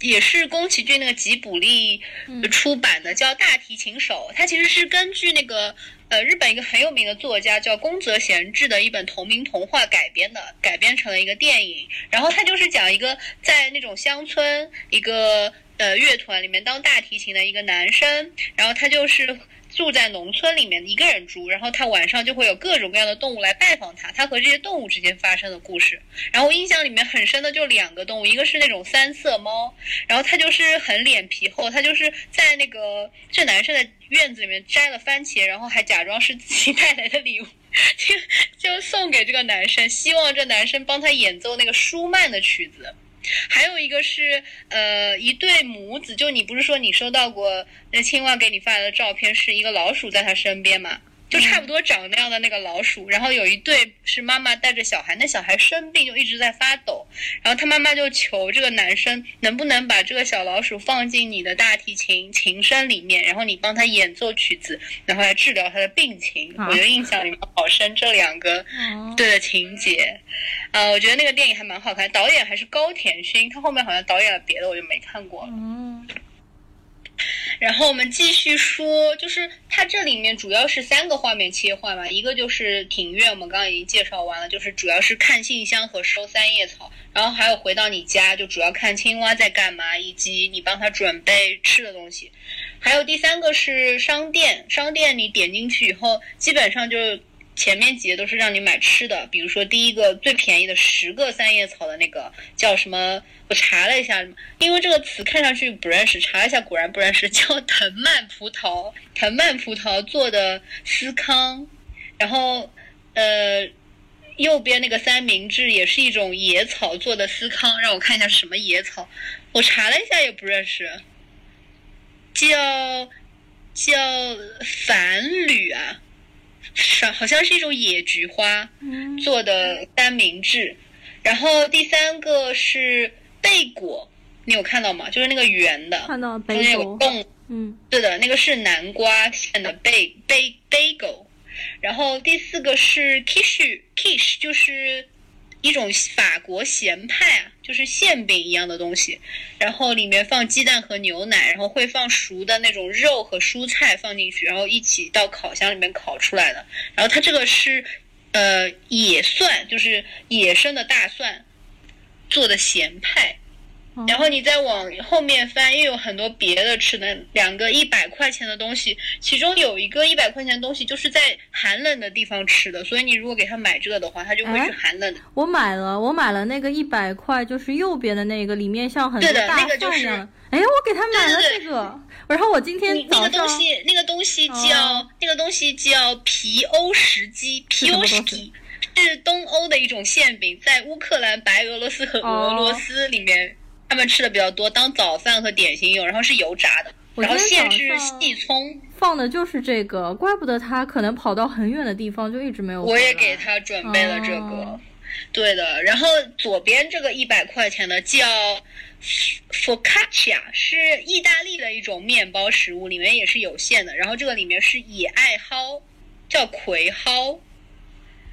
也是宫崎骏那个吉卜力出版的，叫《大提琴手》。它其实是根据那个呃日本一个很有名的作家叫宫泽贤治的一本同名童话改编的，改编成了一个电影。然后它就是讲一个在那种乡村一个呃乐团里面当大提琴的一个男生，然后他就是。住在农村里面，一个人住，然后他晚上就会有各种各样的动物来拜访他，他和这些动物之间发生的故事。然后印象里面很深的就两个动物，一个是那种三色猫，然后它就是很脸皮厚，它就是在那个这男生的院子里面摘了番茄，然后还假装是自己带来的礼物，就就送给这个男生，希望这男生帮他演奏那个舒曼的曲子。还有一个是，呃，一对母子，就你不是说你收到过那青蛙给你发来的照片，是一个老鼠在它身边吗？就差不多长那样的那个老鼠，然后有一对是妈妈带着小孩，那小孩生病就一直在发抖，然后他妈妈就求这个男生能不能把这个小老鼠放进你的大提琴琴声里面，然后你帮他演奏曲子，然后来治疗他的病情。我觉得印象里面好深这两个对的情节，啊，我觉得那个电影还蛮好看，导演还是高田勋，他后面好像导演了别的，我就没看过。然后我们继续说，就是它这里面主要是三个画面切换嘛，一个就是庭院，我们刚刚已经介绍完了，就是主要是看信箱和收三叶草，然后还有回到你家，就主要看青蛙在干嘛，以及你帮他准备吃的东西，还有第三个是商店，商店你点进去以后，基本上就。前面几页都是让你买吃的，比如说第一个最便宜的十个三叶草的那个叫什么？我查了一下，因为这个词看上去不认识，查了一下果然不认识，叫藤蔓葡萄，藤蔓葡萄做的司康。然后，呃，右边那个三明治也是一种野草做的司康，让我看一下是什么野草，我查了一下也不认识，叫叫繁缕啊。是，好像是一种野菊花做的三明治，然后第三个是贝果，你有看到吗？就是那个圆的，看到贝果，有洞，嗯，对的，那个是南瓜馅的贝贝贝果，然后第四个是 quiche quiche，就是。一种法国咸派啊，就是馅饼一样的东西，然后里面放鸡蛋和牛奶，然后会放熟的那种肉和蔬菜放进去，然后一起到烤箱里面烤出来的。然后它这个是，呃，野蒜，就是野生的大蒜做的咸派。然后你再往后面翻，又有很多别的吃的，两个一百块钱的东西，其中有一个一百块钱的东西就是在寒冷的地方吃的，所以你如果给他买这个的话，他就会去寒冷的。我买了，我买了那个一百块，就是右边的那个，里面像很多大蒜一样。哎，我给他买了这个，然后我今天那个东西，那个东西叫那个东西叫皮欧什基，皮欧什基是东欧的一种馅饼，在乌克兰、白俄罗斯和俄罗斯里面。他们吃的比较多，当早饭和点心用，然后是油炸的，然后馅是细葱，放的就是这个，怪不得他可能跑到很远的地方就一直没有。我也给他准备了这个，对的。然后左边这个一百块钱的叫 focaccia，是意大利的一种面包食物，里面也是有馅的。然后这个里面是野艾蒿，叫葵蒿。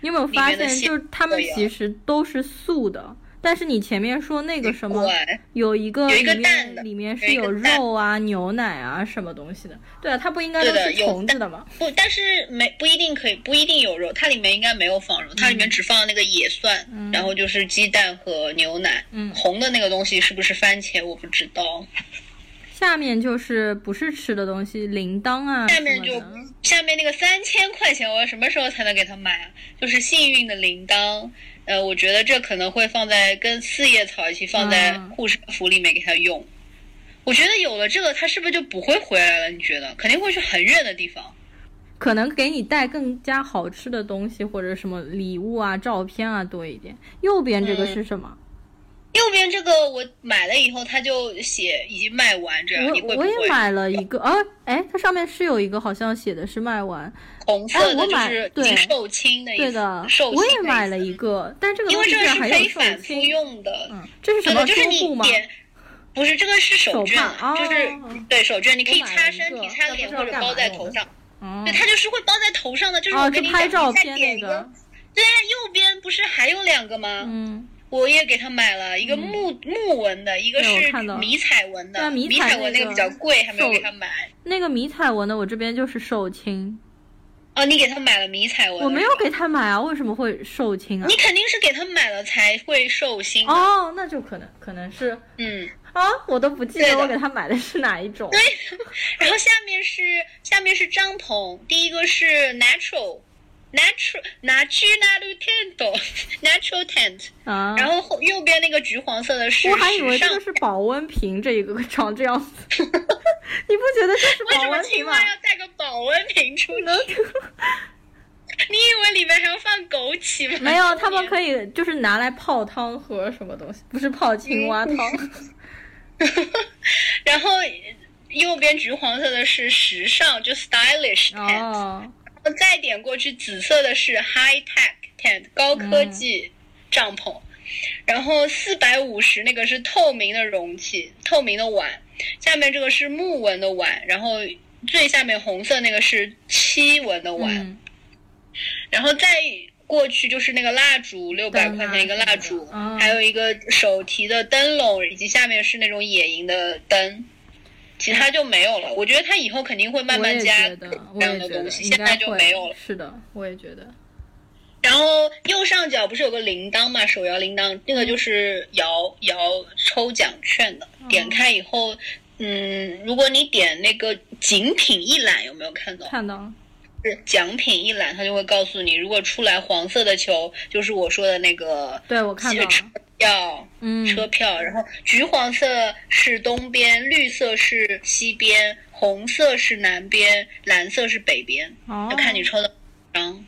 你有没有发现，就是他们其实都是素的。但是你前面说那个什么，有一个有一个里蛋里面是有肉啊、牛奶啊什么东西的。对啊，它不应该都是有虫子的吗？不，但是没不一定可以，不一定有肉，它里面应该没有放肉，它里面只放了那个野蒜，嗯然后就是鸡蛋和牛奶。嗯红的那个东西是不是番茄？我不知道。下面就是不是吃的东西，铃铛啊下面就。下面那个三千块钱，我要什么时候才能给他买啊？就是幸运的铃铛，呃，我觉得这可能会放在跟四叶草一起放在嗯护身符里面给他用。我觉得有了这个，他是不是就不会回来了？你觉得肯定会去很远的地方。可能给你带更加好吃的东西或者什么礼物啊、照片啊多一点。右边这个嗯是什么？右边这个我买了以后，它就写已经卖完，这样你我我也？买了一个啊，哎，它上面是有一个好像写的是卖完，红色的就是已经售罄的意思，对的，售罄我也买了一个，但这个因为这个是东西居然还有售可以反复，用的。嗯，这是什么就是布吗？你点，不是这个是手绢，手就是哦对手绢，你可以擦身体、擦脸或者包在头上。哦对，它就是会包在头上的，就是哦，我跟你拍照你再片那个点一个。，对啊，右边不是还有两个吗？嗯，我也给他买了一个木木纹的，一个是迷彩纹的。迷迷彩纹那个比较贵，还没有给他买。那个迷彩纹的我这边就是售罄，哦，你给他买了迷彩纹？我没有给他买啊，为什么会售罄啊你？肯定是给他买了才会寿星的。哦，那就可能可能是嗯，啊，我都不记得我给他买的是哪一种。对 然后下面是下面是帐篷，第一个是 natural。Natural natural tent natural tent，、啊，然后后右边那个橘黄色的是我还以为这个是保温瓶，这一个长这样子，你不觉得这是 为什么保温瓶吗？青蛙要带个保温瓶出去？你以为里面还要放枸杞吗？没有，他们可以就是拿来泡汤喝什么东西，不是泡青蛙汤。然后右边橘黄色的是时尚，就 stylish tent，、再点过去紫色的是 high tech tent，高科技帐篷。然后四百五十那个是透明的容器，透明的碗，下面这个是木纹的碗，然后最下面红色那个是漆纹的碗，嗯，然后再过去就是那个蜡烛，六百块钱一个蜡烛，还有一个手提的灯笼，以及下面是那种野营的灯，其他就没有了。我觉得他以后肯定会慢慢加这样的东西，现在就没有了。是的，我也觉得。然后右上角不是有个铃铛嘛，手摇铃铛，那个就是摇摇抽奖券的，哦点开以后。嗯，如果你点那个景品一览，有没有看到？看到奖品一览，它就会告诉你，如果出来黄色的球，就是我说的那个对我看到车了，票，嗯，车票。然后橘黄色是东边，绿色是西边，红色是南边，蓝色是北边，哦就，看你抽的张。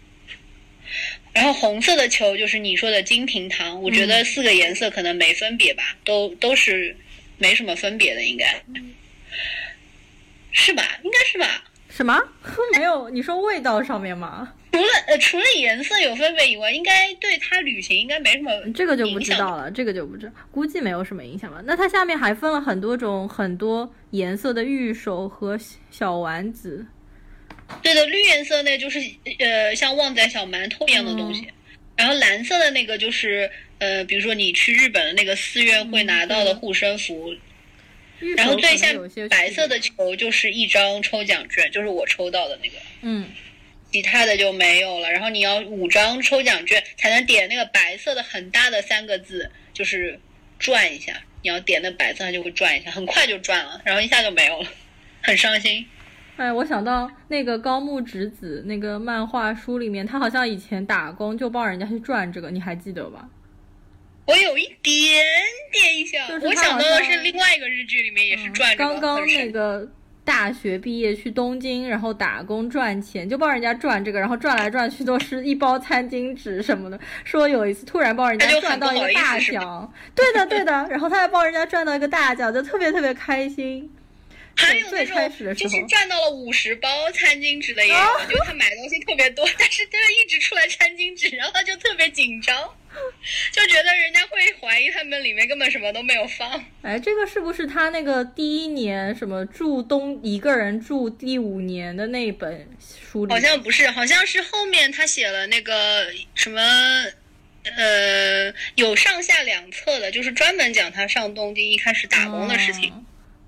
然后红色的球就是你说的金瓶糖，我觉得嗯四个颜色可能没分别吧，都都是没什么分别的，应该，是吧？应该是吧？什么？没有？你说味道上面吗？除了呃除了颜色有分别以外，应该对它旅行应该没什么这个就不知道了，这个就不知道，估计没有什么影响吧。那它下面还分了很多种很多颜色的玉手和小丸子，对的，绿颜色那就是呃像旺仔小馒头一样的东嗯西，然后蓝色的那个就是呃比如说你去日本的那个寺院会拿到的护身符，然后最下有些白色的球就是一张抽奖券，就是我抽到的那个。嗯，其他的就没有了，然后你要五张抽奖券才能点那个白色的很大的三个字，就是转一下。你要点那白色，它就会转一下，很快就转了，然后一下就没有了，很伤心。哎，我想到那个高木直子那个漫画书里面，他好像以前打工就帮人家去赚这个，你还记得吧？我有一点点印象，我想到的是另外一个日剧里面也是赚这个，刚刚那个大学毕业去东京，然后打工赚钱，就帮人家赚这个，然后赚来赚去都是一包餐巾纸什么的。说有一次突然帮人家赚到一个大奖，对的对的，然后他还帮人家赚到一个大奖，就特别特别开心。还有最那种开始的时候就是赚到了五十包餐巾纸的也 就他买的东西特别多，但是他就一直出来餐巾纸，然后他就特别紧张，就觉得人家会怀疑他们里面根本什么都没有放。哎，这个是不是他那个第一年什么住东一个人住第五年的那本书里？好像不是，好像是后面他写了那个什么呃，有上下两册的，就是专门讲他上东京一开始打工的事情。哦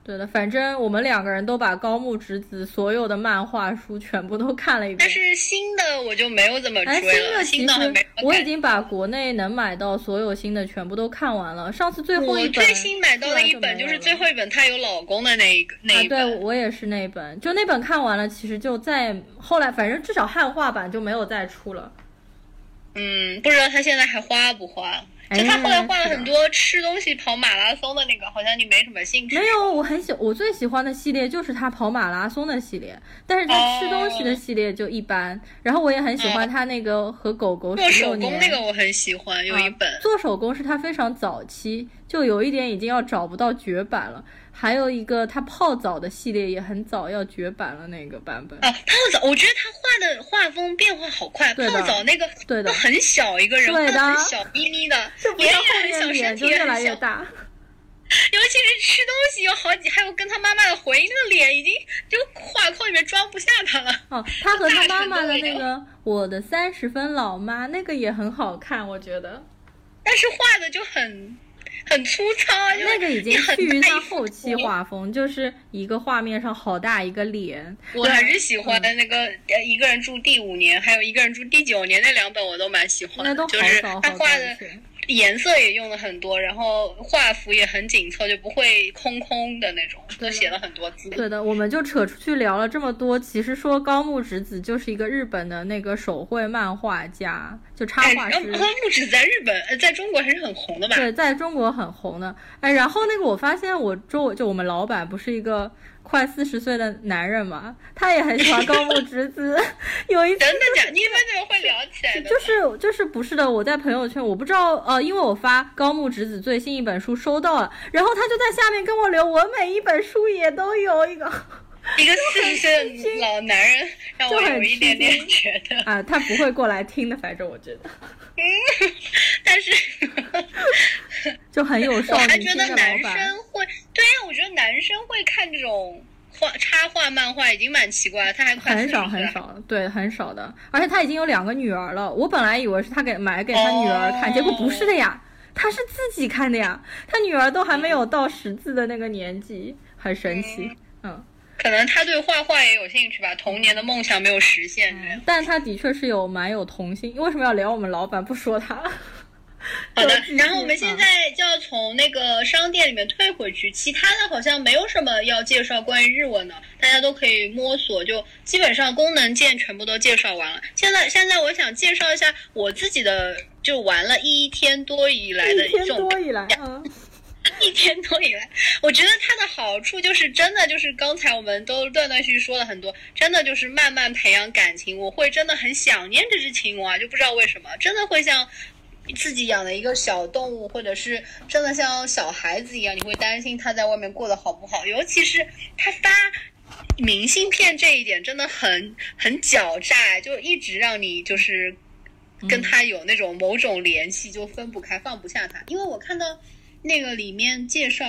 对的，反正我们两个人都把高木直子所有的漫画书全部都看了一遍但。是新的我就没有怎么哎，追了，新的其新的我已。经把国内能买到所有新的全部都看完了。上次最后一本最新买到的一本就是最后一本她有老公的那一个那啊，一本。对我也是那本，就那本看完了，其实就再后来，反正至少汉化版就没有再出了。嗯，不知道他现在还花不画？哎就他后来换了很多吃东西跑马拉松的那个，好像你没什么兴趣。没有，我很喜我最喜欢的系列就是他跑马拉松的系列，但是他吃东西的系列就一般。然后我也很喜欢他那个和狗狗做手工年。那个我很喜欢，有一本啊。做手工是他非常早期，就有一点已经要找不到绝版了。还有一个他泡澡的系列也很早要绝版了那个版本。啊，泡澡，我觉得他画的画风变化好快。对泡澡那个，对的很小一个人，对的很小咪咪的，脸像后面也很小，身体越。来越大。尤其是吃东西有好几，还有跟他妈妈的回忆，那个脸已经就画框里面装不下他了。哦，他和他妈妈的那个《我的三十分老妈》那个也很好看，我觉得但是画的就很很粗糙那个已经趋于他后期画风，就是一个画面上好大一个脸。我还是喜欢那个呃一个人住第五年，还有一个人住第九年那两本我都蛮喜欢的，那都好就是他画的。颜色也用了很多，然后画幅也很紧凑，就不会空空的那种，都写了很多字。对的，我们就扯出去聊了这么多。其实说高木直子就是一个日本的那个手绘漫画家，就插哎，画师。高木直子在日本呃，在中国还是很红的吧？对，在中国很红的。哎，然后那个我发现我周围就我们老板不是一个快四十岁的男人嘛，他也很喜欢高木直子。有一次真的假？你们怎么会聊起来的？就是就是不是的，我在朋友圈，我不知道呃，因为我发高木直子最新一本书收到了，然后他就在下面跟我留，我每一本书也都有一个一个四十岁的老男人，让我有一点点觉得，啊，他不会过来听的，反正我觉得嗯但是 就很有我少还觉女心的得男生。会，对呀、我觉得男生会看这种画插画漫画已经蛮奇怪了，他还很少40岁了。很少，对，很少的。而且他已经有两个女儿了，我本来以为是他给买给他女儿看，哦结果不是的呀，他是自己看的呀。他女儿都还没有到识字的那个年纪，很神奇。嗯，可能他对画画也有兴趣吧，童年的梦想没有实现。但他的确是有蛮有童心。为什么要聊我们老板不说他？好的然后我们现嗯在就要从那个商店里面退回去，其他的好像没有什么要介绍关于日文的，大家都可以摸索，就基本上功能键全部都介绍完了。现在现在我想介绍一下我自己的，就玩了一天多以来的一种多以来，嗯，一天多以来，我觉得它的好处就是真的就是刚才我们都断断续续说了很多，真的就是慢慢培养感情。我会真的很想念这只青蛙，就不知道为什么，真的会像自己养的一个小动物，或者是真的像小孩子一样，你会担心它在外面过得好不好。尤其是它发明信片这一点，真的很很狡诈，就一直让你就是跟他有那种某种联系，就分不开，放不下他。因为我看到那个里面介绍，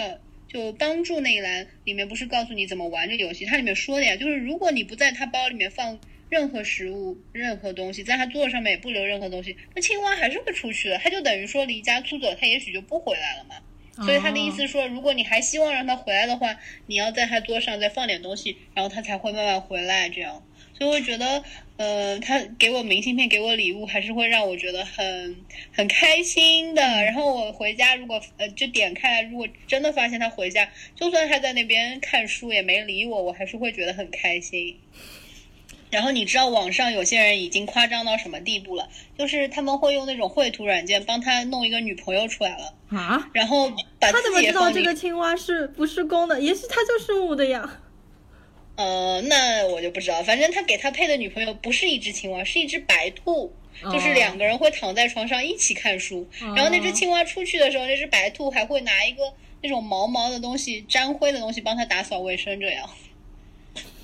就帮助那一栏里面不是告诉你怎么玩这个游戏，它里面说的呀，就是如果你不在他包里面放任何食物、任何东西，在他座上面也不留任何东西，那青蛙还是会出去的，它就等于说离家出走，它也许就不回来了嘛。所以他的意思是说，如果你还希望让他回来的话，你要在他桌上再放点东西，然后他才会慢慢回来。这样，所以我觉得，呃，他给我明信片，给我礼物，还是会让我觉得很很开心的。然后我回家，如果呃就点开来，如果真的发现他回家，就算他在那边看书也没理我，我还是会觉得很开心。然后你知道网上有些人已经夸张到什么地步了？就是他们会用那种绘图软件帮他弄一个女朋友出来了。啊，然后把他怎么知道这个青蛙是不是公的？也许它就是母的呀。呃，那我就不知道，反正他给他配的女朋友不是一只青蛙，是一只白兔，就是哦两个人会躺在床上一起看书。然后那只青蛙出去的时候，那只白兔还会拿一个那种毛毛的东西、沾灰的东西帮他打扫卫生，这样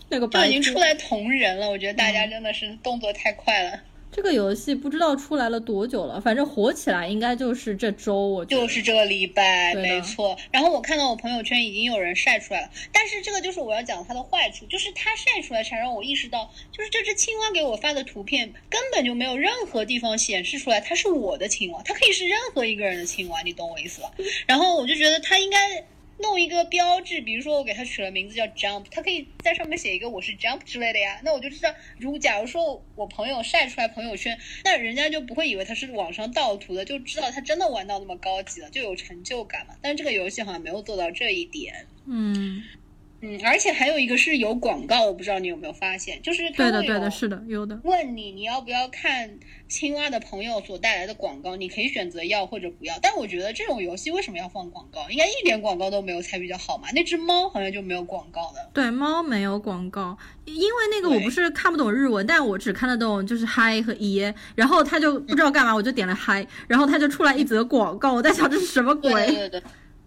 那个白兔就已经出来同人了。我觉得大家真的是动作太快了。这个游戏不知道出来了多久了，反正火起来应该就是这周，我就是这个礼拜，没错。然后我看到我朋友圈已经有人晒出来了，但是这个就是我要讲它的坏处，就是它晒出来才让我意识到，就是这只青蛙给我发的图片根本就没有任何地方显示出来它是我的青蛙，它可以是任何一个人的青蛙，你懂我意思吧？然后我就觉得它应该。弄一个标志，比如说我给它取了名字叫 Jump，它可以在上面写一个我是 Jump 之类的呀。那我就知道，如假如说我朋友晒出来朋友圈，那人家就不会以为他是网上盗图的，就知道他真的玩到那么高级了，就有成就感嘛。但是这个游戏好像没有做到这一点。嗯。嗯，而且还有一个是有广告，我不知道你有没有发现，就是对的，对的，是的，有的。问你你要不要看青蛙的朋友所带来的广告，你可以选择要或者不要。但我觉得这种游戏为什么要放广告？应该一点广告都没有才比较好嘛。那只猫好像就没有广告的。对，猫没有广告，因为那个我不是看不懂日文，但我只看得懂就是嗨和耶，然后他就不知道干嘛，我就点了嗨，然后他就出来一则广告，我在想这是什么鬼？对对对。对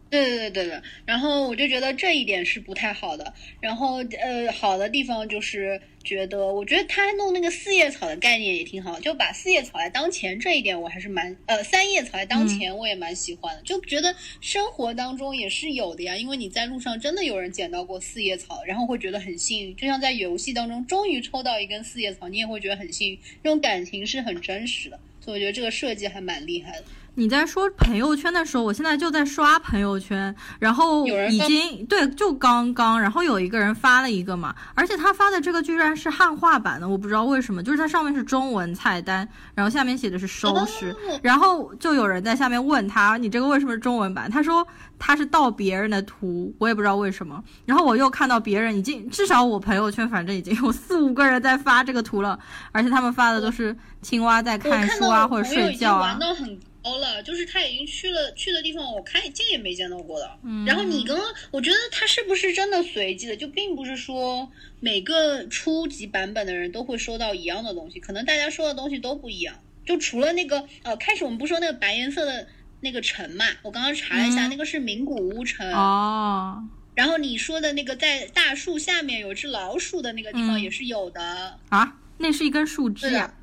对对对对，然后我就觉得这一点是不太好的。然后呃，好的地方就是觉得，我觉得他弄那个四叶草的概念也挺好，就把四叶草来当钱这一点我还是蛮呃三叶草来当钱我也蛮喜欢的，就觉得生活当中也是有的呀。因为你在路上真的有人捡到过四叶草，然后会觉得很幸运，就像在游戏当中终于抽到一根四叶草，你也会觉得很幸运，这种感情是很真实的。所以我觉得这个设计还蛮厉害的。你在说朋友圈的时候，我现在就在刷朋友圈，然后已经对，就刚刚，然后有一个人发了一个嘛，而且他发的这个居然是汉化版的，我不知道为什么，就是它上面是中文菜单，然后下面写的是收拾，然后就有人在下面问他，你这个为什么是中文版？他说他是盗别人的图，我也不知道为什么。然后我又看到别人已经，至少我朋友圈反正已经有四五个人在发这个图了，而且他们发的都是青蛙在看书啊或者睡觉啊。高了，就是他已经去了去的地方，我看见也没见到过的。然后你刚刚，我觉得他是不是真的随机的？就并不是说每个初级版本的人都会收到一样的东西，可能大家收的东西都不一样。就除了那个呃，开始我们不说那个白颜色的那个城嘛，我刚刚查了一下，那个是名古屋城哦。然后你说的那个在大树下面有只老鼠的那个地方也是有的啊，那是一根树枝啊。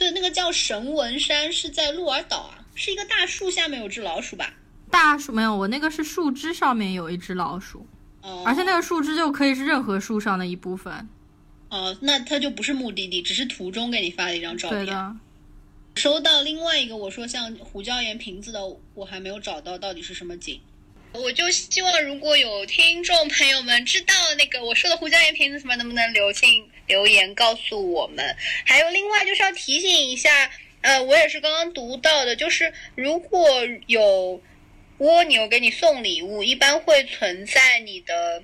对，那个叫神文山，是在鹿儿岛啊，是一个大树下面有只老鼠吧？大树没有，我那个是树枝上面有一只老鼠，哦，而且那个树枝就可以是任何树上的一部分。哦，那它就不是目的地，只是途中给你发的一张照片。对的。收到另外一个，我说像胡椒盐瓶子的，我还没有找到到底是什么景。我就希望如果有听众朋友们知道那个我说的胡椒盐瓶子什么，能不能留信留言告诉我们？还有另外就是要提醒一下，呃，我也是刚刚读到的，就是如果有蜗牛给你送礼物，一般会存在你的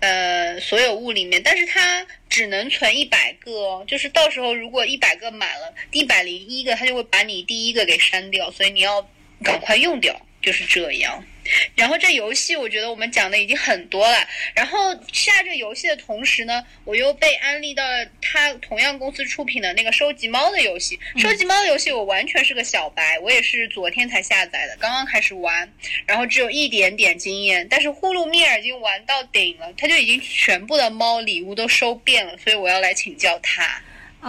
呃所有物里面，但是它只能存一百个哦，就是到时候如果一百个满了，一百零一个，它就会把你第一个给删掉，所以你要赶快用掉，就是这样。然后这游戏我觉得我们讲的已经很多了。然后下这个游戏的同时呢，我又被安利到了他同样公司出品的那个收集猫的游戏。收集猫的游戏我完全是个小白，我也是昨天才下载的，刚刚开始玩，然后只有一点点经验。但是呼噜蜜尔已经玩到顶了，他就已经全部的猫礼物都收遍了，所以我要来请教他，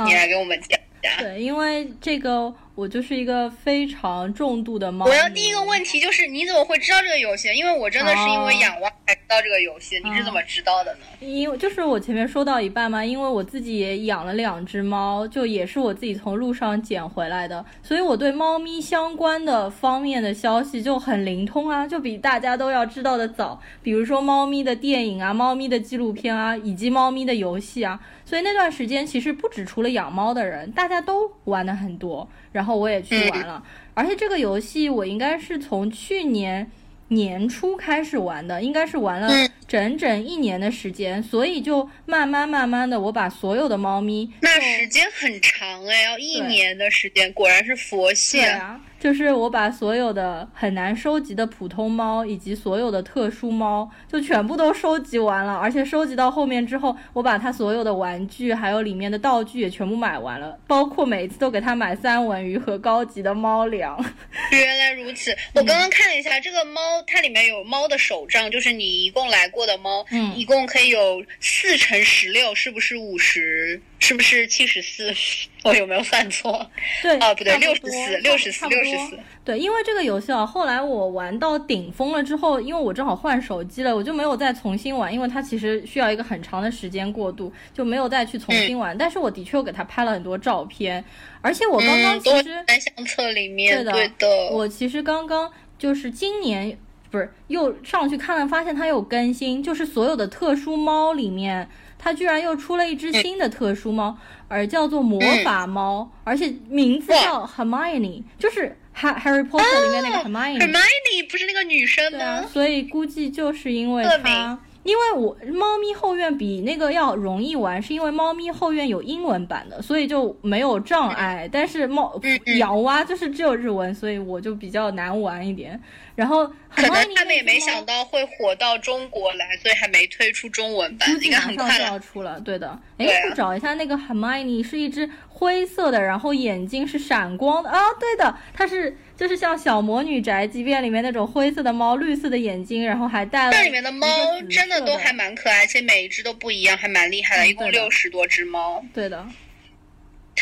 你来给我们讲讲。对，因为这个。我就是一个非常重度的猫。我要第一个问题就是你怎么会知道这个游戏？因为我真的是因为养蛙才知道这个游戏。你是怎么知道的呢？因为就是我前面说到一半嘛，因为我自己也养了两只猫，就也是我自己从路上捡回来的，所以我对猫咪相关的方面的消息就很灵通啊，就比大家都要知道的早。比如说猫咪的电影啊，猫咪的纪录片啊，以及猫咪的游戏啊。所以那段时间其实不止除了养猫的人，大家都玩的很多，然后我也去玩了。而且这个游戏我应该是从去年年初开始玩的，应该是玩了整整一年的时间，所以就慢慢慢慢的，我把所有的猫咪，那时间很长哎，要一年的时间，果然是佛系啊。就是我把所有的很难收集的普通猫，以及所有的特殊猫，就全部都收集完了。而且收集到后面之后，我把它所有的玩具，还有里面的道具也全部买完了，包括每一次都给它买三文鱼和高级的猫粮。原来如此，我刚刚看了一下这个猫，它里面有猫的手账，就是你一共来过的猫，嗯，一共可以有四乘十六，是不是五十是不是七十四？我有没有算错？对，啊，不对，差六十四，六十四，六十四。对，因为这个游戏啊，后来我玩到顶峰了之后，因为我正好换手机了，我就没有再重新玩，因为它其实需要一个很长的时间过渡，就没有再去重新玩。但是我的确又给他拍了很多照片，而且我刚刚其实在相册里面，对的，我其实刚刚就是今年不是又上去看了，发现它有更新，就是所有的特殊猫里面。它居然又出了一只新的特殊猫，而叫做魔法猫，而且名字叫 Hermione，就是《Harry Potter》里面那个 Hermione。Hermione 不是那个女生吗？所以估计就是因为它。因为我猫咪后院比那个要容易玩，是因为猫咪后院有英文版的，所以就没有障碍。但是猫洋蛙就是只有日文，所以我就比较难玩一点。然后可能他们也没想到会火到中国来，所以还没推出中文版，应该很快就要出了。对的，哎，我找一下那个 Hermione 是一只灰色的，然后眼睛是闪光的啊，对的，它是。就是像小魔女宅急便里面那种灰色的猫，绿色的眼睛，然后还带了。这里面的猫真的都还蛮可爱，而且每一只都不一样，还蛮厉害的。一共六十多只猫。对的。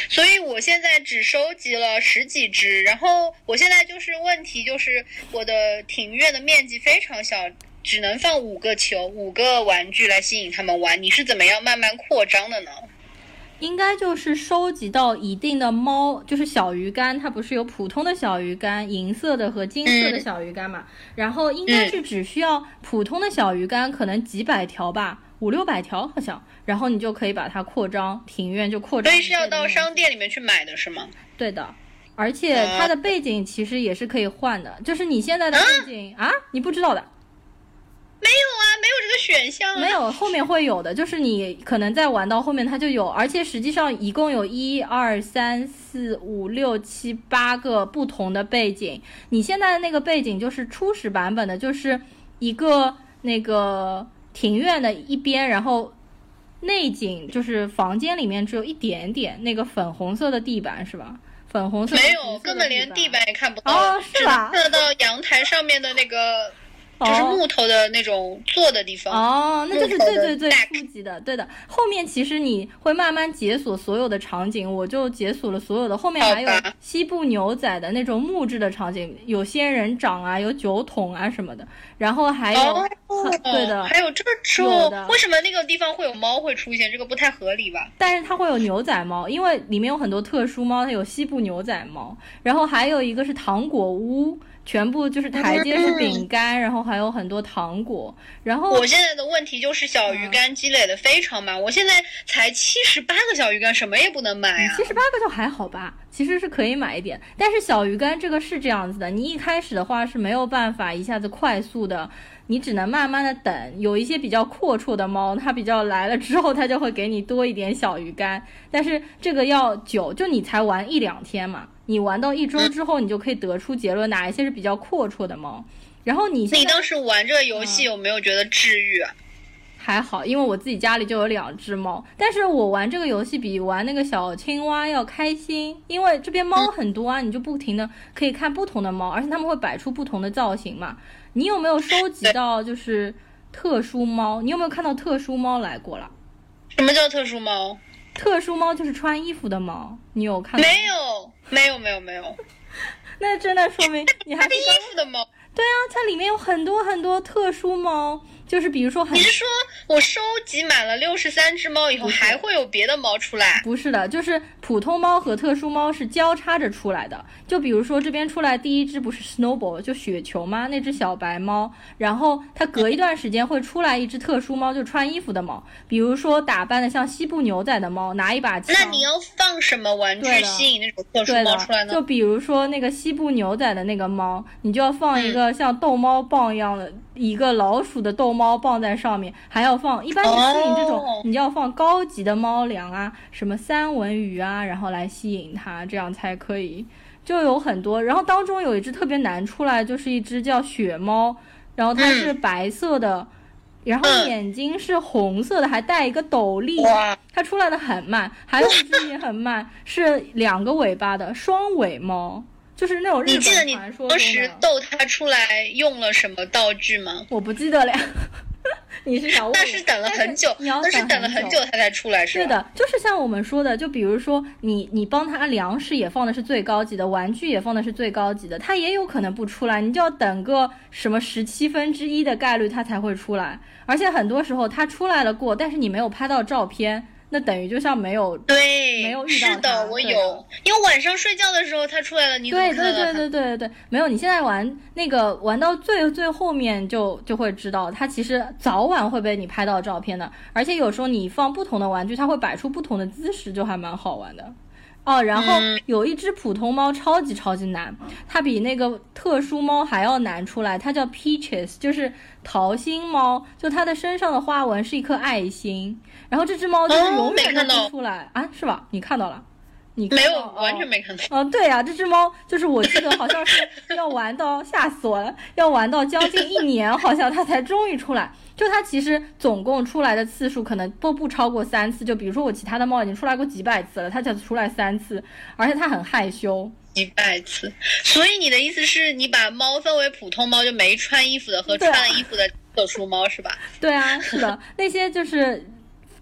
所以我现在只收集了十几只，然后我现在就是问题就是我的庭院的面积非常小，只能放五个球、五个玩具来吸引他们玩。你是怎么样慢慢扩张的呢？应该就是收集到一定的猫，就是小鱼干，它不是有普通的小鱼干，银色的和金色的小鱼干嘛？然后应该是只需要普通的小鱼干，可能几百条吧，五六百条好像，然后你就可以把它扩张，庭院就扩张。所以是要到商店里面去买的是吗？对的，而且它的背景其实也是可以换的，就是你现在的背景啊，你不知道的。没有有这个选项。没有，后面会有的，就是你可能在玩到后面它就有，而且实际上一共有一二三四五六七八个不同的背景。你现在的那个背景就是初始版本的，就是一个那个庭院的一边，然后内景就是房间里面只有一点点那个粉红色的地板是吧？粉红色没有，根本连地板也看不到，是吧？看得到阳台上面的那个。就是木头的那种坐的地方哦，那就是最最最初级的，对的。后面其实你会慢慢解锁所有的场景，我就解锁了所有的。后面还有西部牛仔的那种木质的场景，有仙人掌啊，有酒桶啊什么的。然后还有，对的，还有这种，为什么那个地方会有猫会出现？这个不太合理吧？但是它会有牛仔猫，因为里面有很多特殊猫，它有西部牛仔猫。然后还有一个是糖果屋。全部就是台阶是饼干，然后还有很多糖果。然后我现在的问题就是小鱼干积累的非常慢，我现在才七十八个小鱼干，什么也不能买啊。七十八个就还好吧，其实是可以买一点。但是小鱼干这个是这样子的，你一开始的话是没有办法一下子快速的，你只能慢慢的等。有一些比较阔绰的猫，它比较来了之后，它就会给你多一点小鱼干。但是这个要久，就你才玩一两天嘛。你玩到一周之后，你就可以得出结论，哪一些是比较阔绰的猫。然后你你当时玩这个游戏有没有觉得治愈？还好，因为我自己家里就有两只猫。但是我玩这个游戏比玩那个小青蛙要开心，因为这边猫很多啊，你就不停的可以看不同的猫，而且他们会摆出不同的造型嘛。你有没有收集到就是特殊猫？你有没有看到特殊猫来过了？什么叫特殊猫？特殊猫就是穿衣服的猫，你有看？没有，没有，没有，没有。那真的说明你还是衣服的猫。对啊，它里面有很多很多特殊猫。就是比如说很，你是说我收集满了六十三只猫以后，还会有别的猫出来？不是的，就是普通猫和特殊猫是交叉着出来的。就比如说这边出来第一只不是 Snowball 就雪球吗？那只小白猫，然后它隔一段时间会出来一只特殊猫，就穿衣服的猫。比如说打扮的像西部牛仔的猫，拿一把枪。那你要放什么玩具吸引那种特殊猫出来呢？就比如说那个西部牛仔的那个猫，你就要放一个像逗猫棒一样的。一个老鼠的逗猫放在上面，还要放。一般你吸引这种，你就要放高级的猫粮啊，什么三文鱼啊，然后来吸引它，这样才可以。就有很多，然后当中有一只特别难出来，就是一只叫雪猫，然后它是白色的，然后眼睛是红色的，还带一个斗笠，它出来的很慢。还有一只也很慢，是两个尾巴的双尾猫。就是那种日本传说当时逗它出来用了什么道具吗？我不记得了。你是想问？但是等了很久，那是等了很久它才出来，是的，就是像我们说的，就比如说你你帮他粮食也放的是最高级的，玩具也放的是最高级的，他也有可能不出来，你就要等个什么十七分之一的概率他才会出来，而且很多时候他出来了过，但是你没有拍到照片。那等于就像没有对，没有遇到是的，我有，因为晚上睡觉的时候它出来了，你对对对对对对对，没有。你现在玩那个玩到最最后面就就会知道，它其实早晚会被你拍到照片的，而且有时候你放不同的玩具，它会摆出不同的姿势，就还蛮好玩的。哦，然后有一只普通猫超级超级难，它比那个特殊猫还要难出来，它叫 Peaches，就是桃心猫，就它的身上的花纹是一颗爱心，然后这只猫就是永远都不出来啊，是吧？你看到了？你没有，完全没看到。哦，对呀，这只猫就是我记得好像是要玩到吓死我了，要玩到将近一年，好像它才终于出来。就它其实总共出来的次数可能都不超过三次。就比如说我其他的猫已经出来过几百次了，它才出来三次，而且它很害羞。几百次，所以你的意思是你把猫分为普通猫，就没穿衣服的和穿了衣服的特殊猫是吧？对啊，是的，那些就是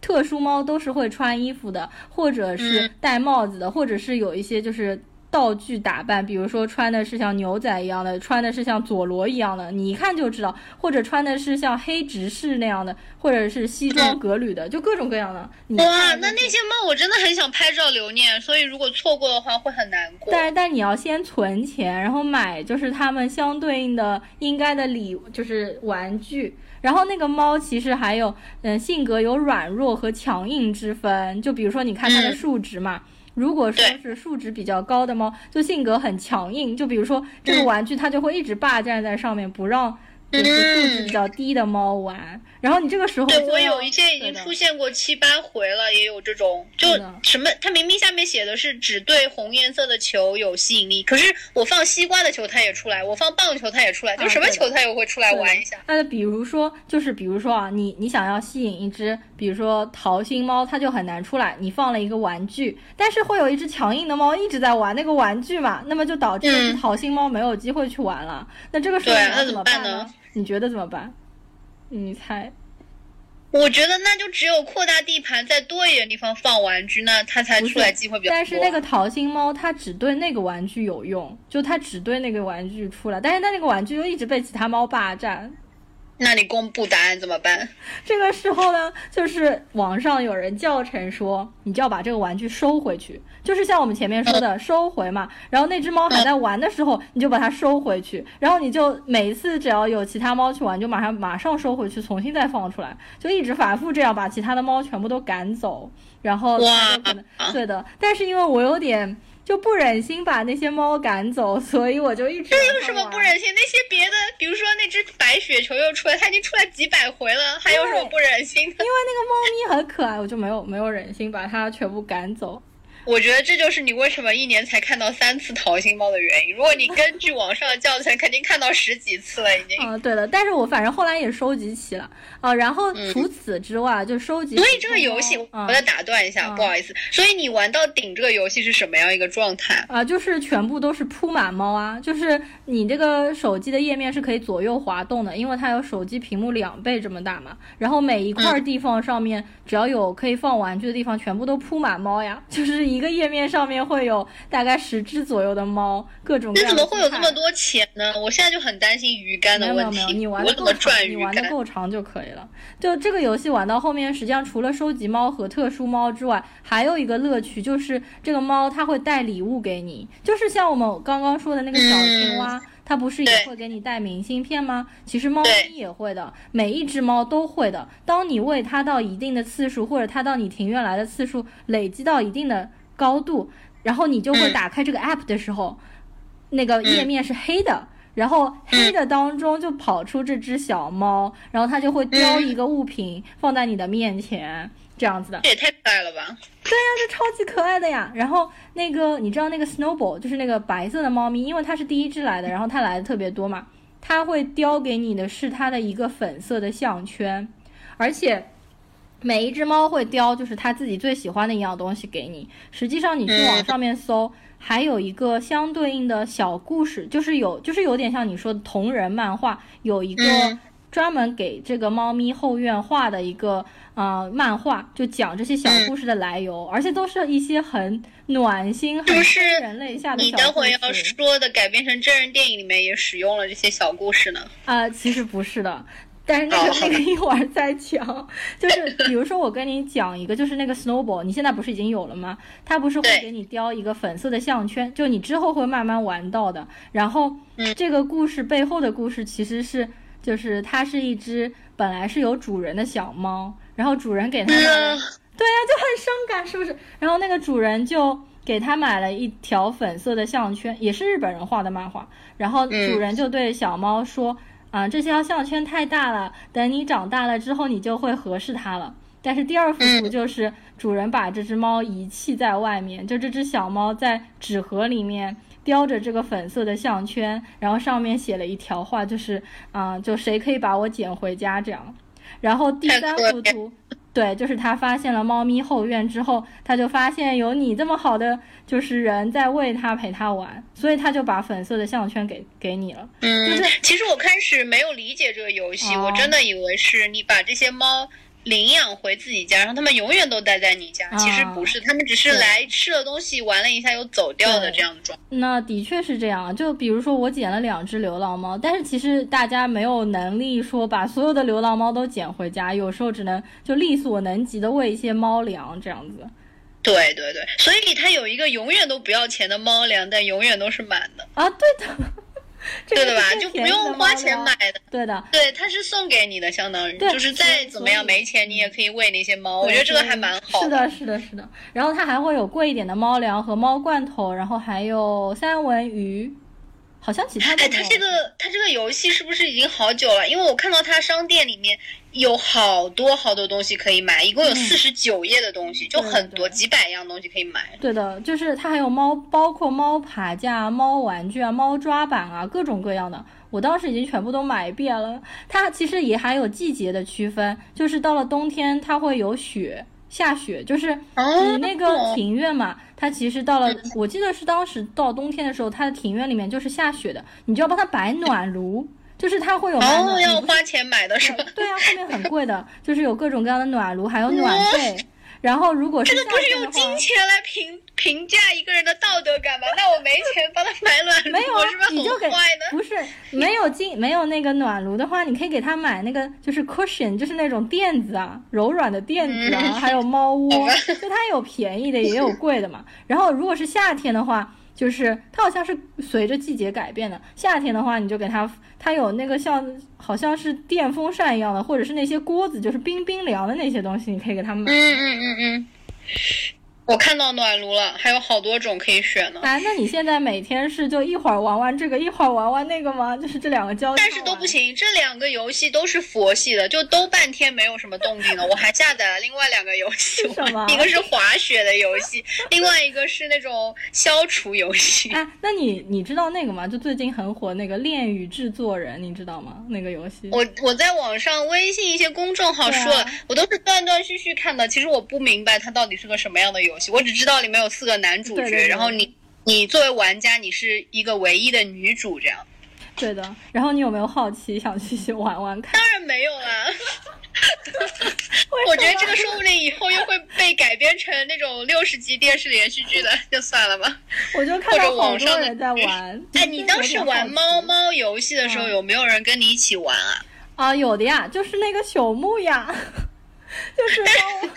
特殊猫都是会穿衣服的，或者是戴帽子的，或者是有一些就是。道具打扮，比如说穿的是像牛仔一样的，穿的是像佐罗一样的，你一看就知道；或者穿的是像黑执事那样的，或者是西装革履的，就各种各样的。哇，那那些猫我真的很想拍照留念，所以如果错过的话会很难过。但但你要先存钱，然后买就是他们相对应的应该的礼，就是玩具。然后那个猫其实还有，嗯，性格有软弱和强硬之分。就比如说你看它的数值嘛。如果说是数值比较高的猫，就性格很强硬，就比如说这个玩具，它就会一直霸占在上面，不让。就是素质比较低的猫玩，然后你这个时候对我有一些已经出现过七八回了，也有这种就什么，它明明下面写的是只对红颜色的球有吸引力，可是我放西瓜的球它也出来，我放棒球它也出来，就什么球它也会出来玩一下。那比如说就是比如说啊，你你想要吸引一只，比如说桃心猫，它就很难出来。你放了一个玩具，但是会有一只强硬的猫一直在玩那个玩具嘛，那么就导致桃心猫没有机会去玩了。那这个时候那怎么办呢？你觉得怎么办？你猜？我觉得那就只有扩大地盘，在多一点地方放玩具，那它才出来机会比较多。但是那个桃心猫它只对那个玩具有用，就它只对那个玩具出来，但是它那个玩具又一直被其他猫霸占。那你公布答案怎么办？这个时候呢，就是网上有人教程说，你就要把这个玩具收回去，就是像我们前面说的收回嘛。然后那只猫还在玩的时候，你就把它收回去，然后你就每一次只要有其他猫去玩，就马上马上收回去，重新再放出来，就一直反复这样把其他的猫全部都赶走。然后哇，对的，但是因为我有点。就不忍心把那些猫赶走，所以我就一直。这有什么不忍心？那些别的，比如说那只白雪球又出来，它已经出来几百回了，还有什么不忍心的？因为那个猫咪很可爱，我就没有没有忍心把它全部赶走。我觉得这就是你为什么一年才看到三次桃心猫的原因。如果你 根据网上的教程，肯定看到十几次了已经。啊，对了，但是我反正后来也收集齐了啊。然后除此之外，就收集。所以这个游戏，我再打断一下，不好意思。所以你玩到顶这个游戏是什么样一个状态啊？就是全部都是铺满猫啊，就是你这个手机的页面是可以左右滑动的，因为它有手机屏幕两倍这么大嘛。然后每一块地方上面，只要有可以放玩具的地方，全部都铺满猫呀，就是一。一个页面上面会有大概十只左右的猫，各种。那怎么会有这么多钱呢？我现在就很担心鱼竿的问题。没有没有，你玩的够长，你玩的够长就可以了。就这个游戏玩到后面，实际上除了收集猫和特殊猫之外，还有一个乐趣就是这个猫它会带礼物给你，就是像我们刚刚说的那个小青蛙。它不是也会给你带明信片吗？其实猫咪也会的，每一只猫都会的。当你喂它到一定的次数，或者它到你庭院来的次数累积到一定的高度，然后你就会打开这个 app 的时候，那个页面是黑的，然后黑的当中就跑出这只小猫，然后它就会叼一个物品放在你的面前。这样子的，这也太可爱了吧！对呀，这超级可爱的呀。然后那个，你知道那个 Snowball，就是那个白色的猫咪，因为它是第一只来的，然后它来的特别多嘛，它会叼给你的是它的一个粉色的项圈，而且每一只猫会叼就是它自己最喜欢的一样东西给你。实际上你去网上面搜，还有一个相对应的小故事，就是有就是有点像你说的同人漫画，有一个。专门给这个猫咪后院画的一个呃漫画，就讲这些小故事的来由，而且都是一些很暖心、很就是人类下的你小故事。你待会要。说的改编成真人电影里面也使用了这些小故事呢。啊、其实不是的，但是那个、哦那个一会儿再讲。就是比如说我跟你讲一个，就是那个 snowball，你现在不是已经有了吗？它不是会给你雕一个粉色的项圈，就你之后会慢慢玩到的。然后嗯这个故事背后的故事其实是，就是它是一只本来是有主人的小猫，然后主人给它买了嗯，对呀、就很伤感，是不是？然后那个主人就给他买了一条粉色的项圈，也是日本人画的漫画。然后嗯主人就对小猫说：“啊、这条项圈太大了，等你长大了之后，你就会合适它了。”但是第二幅图嗯就是主人把这只猫遗弃在外面，就这只小猫在纸盒里面叼着这个粉色的项圈，然后上面写了一条话，就是啊、就谁可以把我捡回家这样。然后第三幅图，对，就是他发现了猫咪后院之后，他就发现有你这么好的就是人在喂它陪它玩，所以他就把粉色的项圈给给你了。嗯就是，其实我开始没有理解这个游戏，哦我真的以为是你把这些猫领养回自己家，让他们永远都待在你家。啊其实不是，他们只是来吃了东西，玩了一下又走掉的这样的状态。那的确是这样，就比如说我捡了两只流浪猫，但是其实大家没有能力说把所有的流浪猫都捡回家，有时候只能就力所能及的喂一些猫粮这样子。对对对，所以它有一个永远都不要钱的猫粮，但永远都是满的，啊，对的，这个对的吧？就不用花钱买的。对的，对，它是送给你的，相当于就是再怎么样没钱，你也可以喂那些猫。我觉得这个还蛮好是的，是的，是的。然后它还会有贵一点的猫粮和猫罐头，然后还有三文鱼，好像其他的哎，它这个它这个游戏是不是已经好久了？因为我看到它商店里面有好多好多东西可以买，一共有嗯四十九页的东西，就很多对几百样东西可以买。对的，就是它还有猫，包括猫爬架、猫玩具啊、猫抓板啊，各种各样的。我当时已经全部都买遍了。它其实也还有季节的区分，就是到了冬天它会有雪。下雪就是哦你那个庭院嘛，它其实到了，我记得是当时到冬天的时候，它的庭院里面就是下雪的，你就要帮它摆暖炉，就是它会有买哦，暖你不是要花钱买的是吧？对啊，后面很贵的，就是有各种各样的暖炉，还有暖被。然后如果是这个不是用金钱来评评价一个人的道德感吗？那我没钱帮他买暖炉，没有是不是你就给很坏呢？不是没有金没有那个暖炉的话，你可以给他买那个就是 cushion，就是那种垫子啊，柔软的垫子啊，嗯还有猫窝，就它有便宜的也有贵的嘛。然后如果是夏天的话，就是它好像是随着季节改变的。夏天的话，你就给它，它有那个像好像是电风扇一样的，或者是那些锅子，就是冰冰凉的那些东西，你可以给它买。嗯嗯嗯嗯，我看到暖炉了，还有好多种可以选呢。啊，那你现在每天是就一会儿玩玩这个，一会儿玩玩那个吗？就是这两个交叉但是都不行，这两个游戏都是佛系的，就都半天没有什么动静了。我还下载了另外两个游戏一个是滑雪的游戏，另外一个是那种消除游戏。啊，那你你知道那个吗？就最近很火那个《恋与制作人》，你知道吗？那个游戏。我我在网上微信一些公众号说了，啊我都是断断续续看的。其实我不明白它到底是个什么样的游戏，我只知道里面有四个男主角，对对对然后你你作为玩家，你是一个唯一的女主，这样。对的。然后你有没有好奇想去玩玩看？当然没有啦。我觉得这个说不定以后又会被改编成那种六十集电视连续剧的，就算了吧。我就看到好网上的多人在玩。哎，你当时玩猫猫游戏的时候，嗯有没有人跟你一起玩啊？啊？有的呀，就是那个朽木呀，就是帮我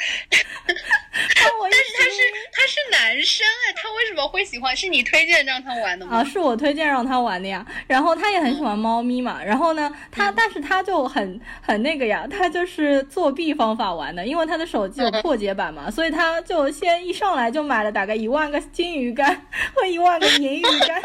帮我但是他是他是男生哎，他为什么会喜欢？是你推荐让他玩的吗？啊，是我推荐让他玩的呀。然后他也很喜欢猫咪嘛。然后呢，他但是他就很很那个呀，他就是作弊方法玩的，因为他的手机有破解版嘛，所以他就先一上来就买了大概一万个金鱼竿和 一万个银鱼竿。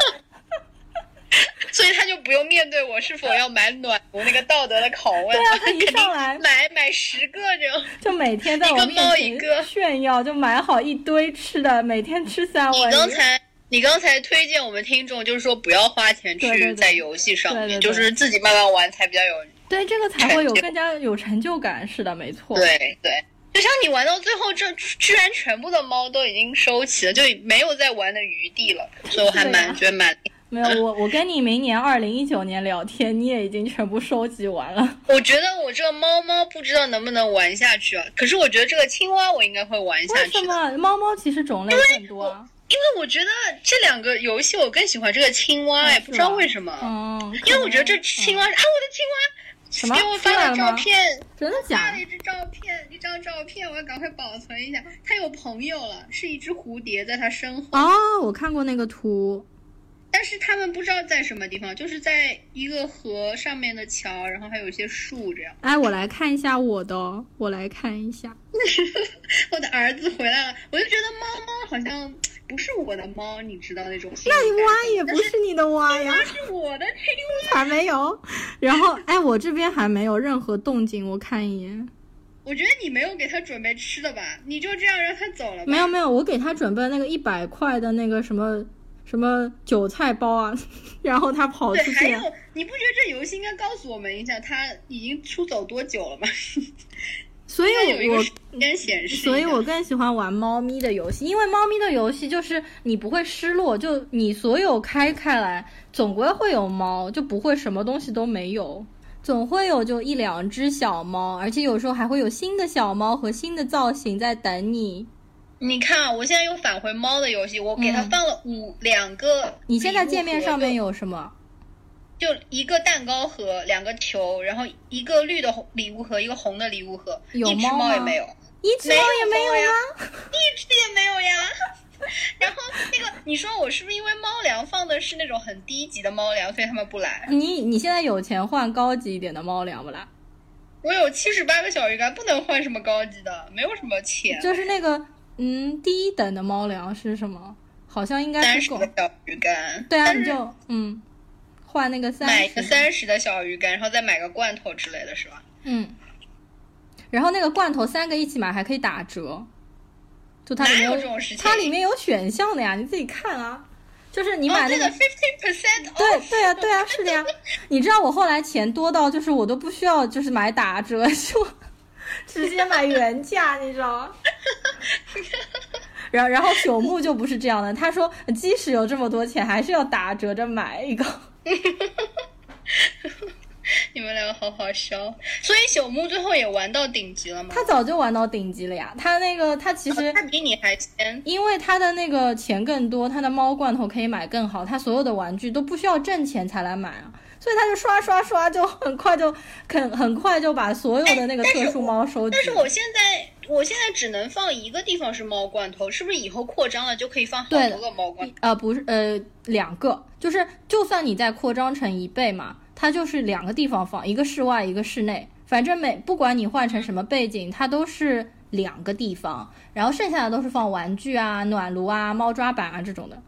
所以他就不用面对我是否要买暖炉那个道德的拷问。对啊他一上来买买十个这种。就每天在我一个猫面前一个炫耀，就买好一堆吃的，每天吃三你文鱼。刚才你刚才推荐我们听众，就是说不要花钱去在游戏上面，对对对就是自己慢慢玩才比较有。对这个才会有更加有成就感。是的，没错。对对，就像你玩到最后，这居然全部的猫都已经收齐了，就没有再玩的余地了，所以我还蛮觉得蛮没有我，我跟你明年二零一九年聊天，你也已经全部收集完了。我觉得我这个猫猫不知道能不能玩下去啊，可是我觉得这个青蛙我应该会玩下去为什。么猫猫其实种类很多啊？因为我觉得这两个游戏我更喜欢这个青蛙，哎，嗯不知道为什么。嗯，因为我觉得这青蛙，啊，我的青蛙，什么给我发了照片，真的假的发了？一张照片，一张照片，我要赶快保存一下。它有朋友了，是一只蝴蝶在它身后，哦，我看过那个图，但是他们不知道在什么地方，就是在一个河上面的桥，然后还有一些树这样。哎，我来看一下我的哦，我来看一下。我的儿子回来了，我就觉得猫猫好像不是我的猫，你知道那种那你蛙也不是你的蛙呀，它是我的青蛙。还没有。然后，哎，我这边还没有任何动静，我看一眼。我觉得你没有给他准备吃的吧？你就这样让他走了吧？没有没有，我给他准备了那个一百块的那个什么什么韭菜包啊，然后他跑，出去了。还有，你不觉得这游戏应该告诉我们一下，他已经出走多久了吗？所以我个时间显示。所以我更喜欢玩猫咪的游戏，因为猫咪的游戏就是你不会失落，就你所有开开来，总归会有猫，就不会什么东西都没有，总会有就一两只小猫，而且有时候还会有新的小猫和新的造型在等你。你看啊，我现在又返回猫的游戏，我给它嗯放了五两个。你现在界面上面有什么？就一个蛋糕盒，两个球，然后一个绿的红礼物盒，一个红的礼物盒，有一只猫也没有，一只猫也没有呀？一只也没有呀。然后那个，你说我是不是因为猫粮放的是那种很低级的猫粮，所以他们不来？你你现在有钱换高级一点的猫粮不啦？我有七十八个小鱼干，不能换什么高级的，没有什么钱。就是那个嗯，第一等的猫粮是什么？好像应该是。小鱼干，对啊，你就嗯，换那个三买一个十，三十的小鱼干，然后再买个罐头之类的是吧？嗯，然后那个罐头三个一起买还可以打折，就它里面哪有这种事情它里面有选项的呀，你自己看啊，就是你买那个。哦对的，fifteen percent 对对啊，对啊，是的呀。你知道我后来钱多到，就是我都不需要，就是买打折，就直接买原价，你知道吗？然后然后朽木就不是这样的，他说即使有这么多钱，还是要打折着买一个。你们两个好好笑。所以朽木最后也玩到顶级了吗？他早就玩到顶级了呀，他那个他其实他比你还先。因为他的那个钱更多，他的猫罐头可以买更好，他所有的玩具都不需要挣钱才来买啊，所以他就刷刷刷，就很快就很很快就把所有的那个特殊猫收集但。是我现在，我现在只能放一个地方是猫罐头，是不是以后扩张了就可以放好多个猫罐头？呃，不是，呃，两个，就是就算你再扩张成一倍嘛，它就是两个地方放，一个室外，一个室内，反正每不管你换成什么背景，它都是两个地方，然后剩下的都是放玩具啊、暖炉啊、猫抓板啊这种的。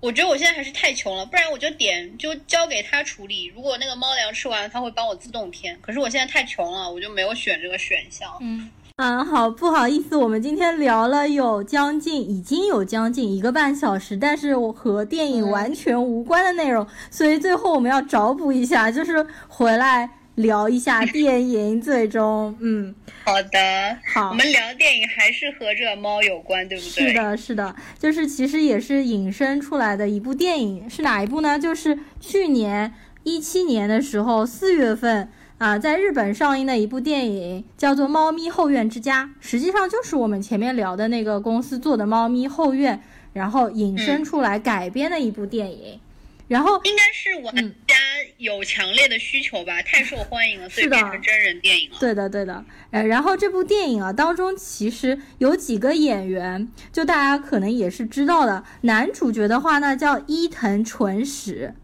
我觉得我现在还是太穷了，不然我就点就交给他处理。如果那个猫粮吃完，他会帮我自动添。可是我现在太穷了，我就没有选这个选项。嗯嗯，好，不好意思，我们今天聊了有将近，已经有将近一个半小时，但是我和电影完全无关的内容，所以最后我们要找补一下，就是回来聊一下电影，最终，嗯，好的，好我们聊电影还是和这个猫有关，对不对？是。的，是的，就是其实也是引申出来的一部电影，是哪一部呢？就是去年一七年的时候四月份啊，在日本上映的一部电影，叫做《猫咪后院之家》，实际上就是我们前面聊的那个公司做的《猫咪后院》，然后引申出来改编的一部电影。然后应该是玩家有强烈的需求吧，太受欢迎了，所以是的变成真人电影了。对的，对的，呃，然后这部电影啊当中其实有几个演员，就大家可能也是知道的。男主角的话呢叫伊藤纯史，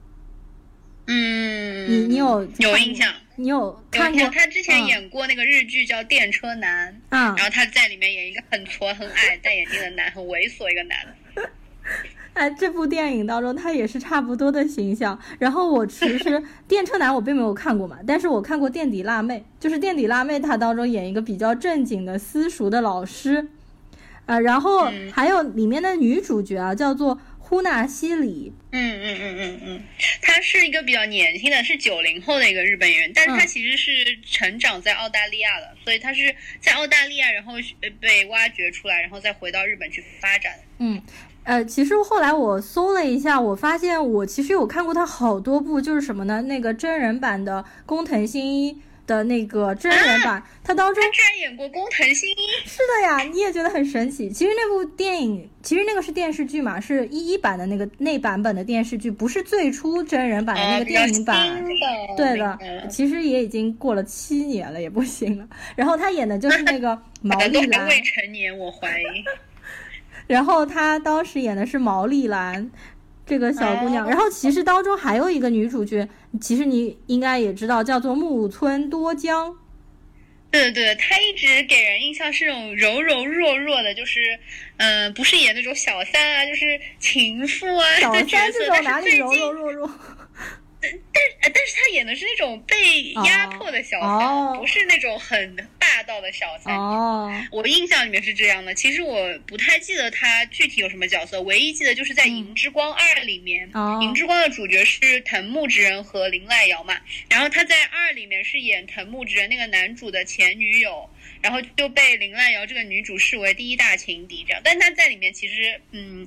嗯，你你有有印象？你有有看过，？他之前嗯演过那个日剧叫《电车男》，啊、然后他在里面演一个很矬、很矮、戴眼镜的男，很猥琐一个男的。哎，这部电影当中他也是差不多的形象。然后我其实电车男我并没有看过嘛，但是我看过垫底辣妹，就是垫底辣妹她当中演一个比较正经的私塾的老师，呃，然后嗯还有里面的女主角啊叫做呼纳西里，嗯嗯嗯嗯嗯，他是一个比较年轻的，是九零后的一个日本演员，但是他嗯其实是成长在澳大利亚的，所以他是在澳大利亚，然后呃被挖掘出来，然后再回到日本去发展。嗯，呃，其实后来我搜了一下，我发现我其实有看过他好多部，就是什么呢？那个真人版的工藤新一。的那个真人版，他当中居然演过工藤新一，是的呀，你也觉得很神奇。其实那部电影，其实那个是电视剧嘛，是一一版的那个那版本的电视剧，不是最初真人版的那个电影版。对的，其实也已经过了七年了，也不行了。然后他演的就是那个 毛利兰，未成年，我怀疑。然后他当时演的是毛利兰。这个小姑娘，然后其实当中还有一个女主角，其实你应该也知道，叫做木村多江。对对，他一直给人印象是那种柔柔弱弱的，就是，嗯，不是演那种小三啊，就是情妇啊小三这种哪里柔柔弱弱？但但是他演的是那种被压迫的小三，不是那种很霸道的小三。哦，我印象里面是这样的。其实我不太记得他具体有什么角色，唯一记得就是在《银之光二》里面，《银之光》的主角是藤木直人和林濑遥嘛。然后他在二里面是演藤木直人那个男主的前女友，然后就被林濑遥这个女主视为第一大情敌这样。但她在里面其实，嗯。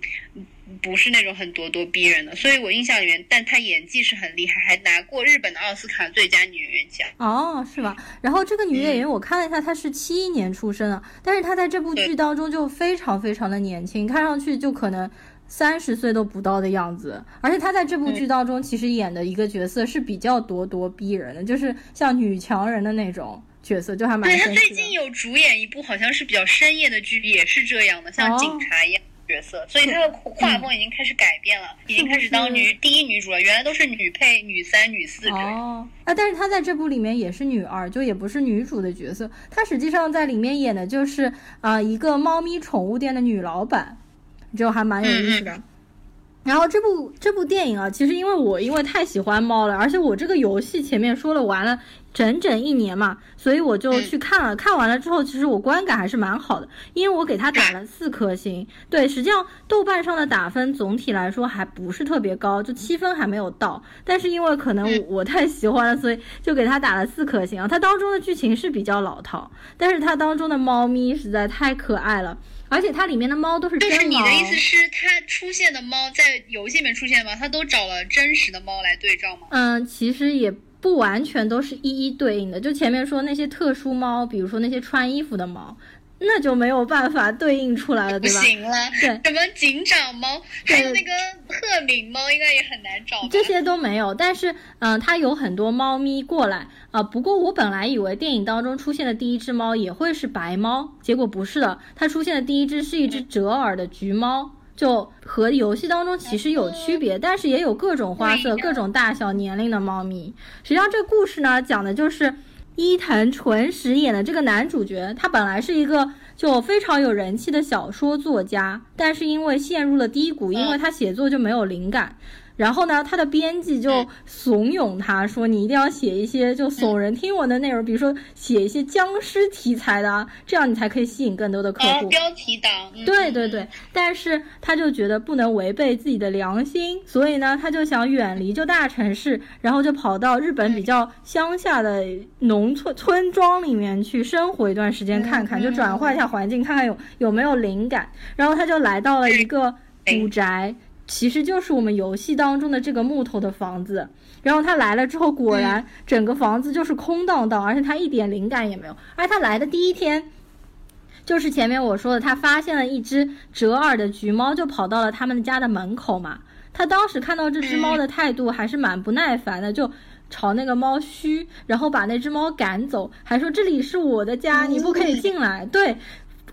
不是那种很咄咄逼人的，所以我印象里面，但她演技是很厉害，还拿过日本的奥斯卡最佳女演员奖。哦，是吧？然后这个女演员，我看了一下，她是七一年出生的，但是她在这部剧当中就非常非常的年轻，看上去就可能三十岁都不到的样子。而且她在这部剧当中，其实演的一个角色是比较咄咄逼人的，就是像女强人的那种角色，就还蛮。对她最近有主演一部好像是比较深夜的剧，也是这样的，像警察一样。角色，所以她的画风已经开始改变了，已经开始当女第一女主了。原来都是女配、女三、女四哦，啊，但是她在这部里面也是女二，就也不是女主的角色。她实际上在里面演的就是啊一个猫咪宠物店的女老板，就还蛮有意思的。然后这部这部电影啊，其实因为我因为太喜欢猫了，而且我这个游戏前面说了玩了整整一年嘛，所以我就去看了。看完了之后，其实我观感还是蛮好的，因为我给它打了四颗星。对，实际上豆瓣上的打分总体来说还不是特别高，就七分还没有到。但是因为可能我太喜欢了，所以就给它打了四颗星啊。它当中的剧情是比较老套，但是它当中的猫咪实在太可爱了。而且它里面的猫都是真猫。就是你的意思是，它出现的猫在游戏里面出现吗？它都找了真实的猫来对照吗？嗯，其实也不完全都是一一对应的。就前面说那些特殊猫，比如说那些穿衣服的猫。那就没有办法对应出来了，对吧？不行了，对，什么警长猫，还有那个赫敏猫，应该也很难找。这些都没有，但是，嗯，它有很多猫咪过来啊。不过我本来以为电影当中出现的第一只猫也会是白猫，结果不是的，它出现的第一只是一只折耳的橘猫，就和游戏当中其实有区别，但是也有各种花色、各种大小、年龄的猫咪。实际上，这故事呢，讲的就是。伊藤纯实演的这个男主角，他本来是一个就非常有人气的小说作家，但是因为陷入了低谷，因为他写作就没有灵感。然后呢，他的编辑就怂恿他说：“你一定要写一些就耸人听闻的内容，比如说写一些僵尸题材的，这样你才可以吸引更多的客户。”标题党。对对对，但是他就觉得不能违背自己的良心，所以呢，他就想远离就大城市，然后就跑到日本比较乡下的农村村庄里面去生活一段时间，看看就转换一下环境，看看有有没有灵感。然后他就来到了一个古宅。其实就是我们游戏当中的这个木头的房子，然后他来了之后，果然整个房子就是空荡荡，而且他一点灵感也没有。而他来的第一天，就是前面我说的，他发现了一只折耳的橘猫，就跑到了他们家的门口嘛。他当时看到这只猫的态度还是蛮不耐烦的，就朝那个猫嘘，然后把那只猫赶走，还说这里是我的家，你不可以进来。对。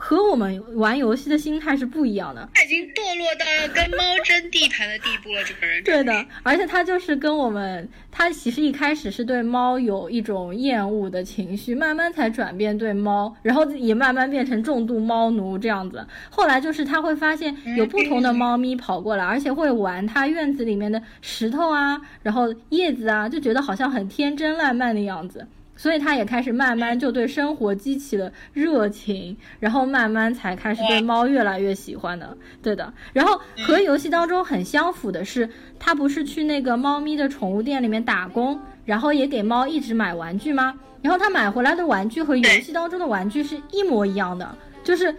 和我们玩游戏的心态是不一样的。他已经堕落到要跟猫争地盘的地步了，这个人。对的，而且他就是跟我们，他其实一开始是对猫有一种厌恶的情绪，慢慢才转变对猫，然后也慢慢变成重度猫奴这样子。后来就是他会发现有不同的猫咪跑过来，而且会玩他院子里面的石头啊，然后叶子啊，就觉得好像很天真烂漫的样子。所以他也开始慢慢就对生活激起了热情，然后慢慢才开始对猫越来越喜欢的。对的，然后和游戏当中很相符的是，他不是去那个猫咪的宠物店里面打工，然后也给猫一直买玩具吗？然后他买回来的玩具和游戏当中的玩具是一模一样的，就是。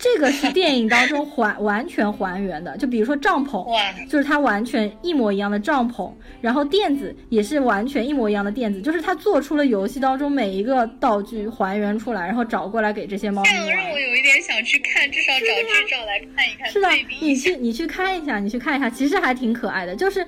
这个是电影当中还完全还原的，就比如说帐篷，哇，就是它完全一模一样的帐篷，然后垫子也是完全一模一样的垫子，就是它做出了游戏当中每一个道具还原出来，然后找过来给这些猫咪让我有一点想去看，至少找剧照来看一看，是的，你去。你去看一下，你去看一下，其实还挺可爱的。就是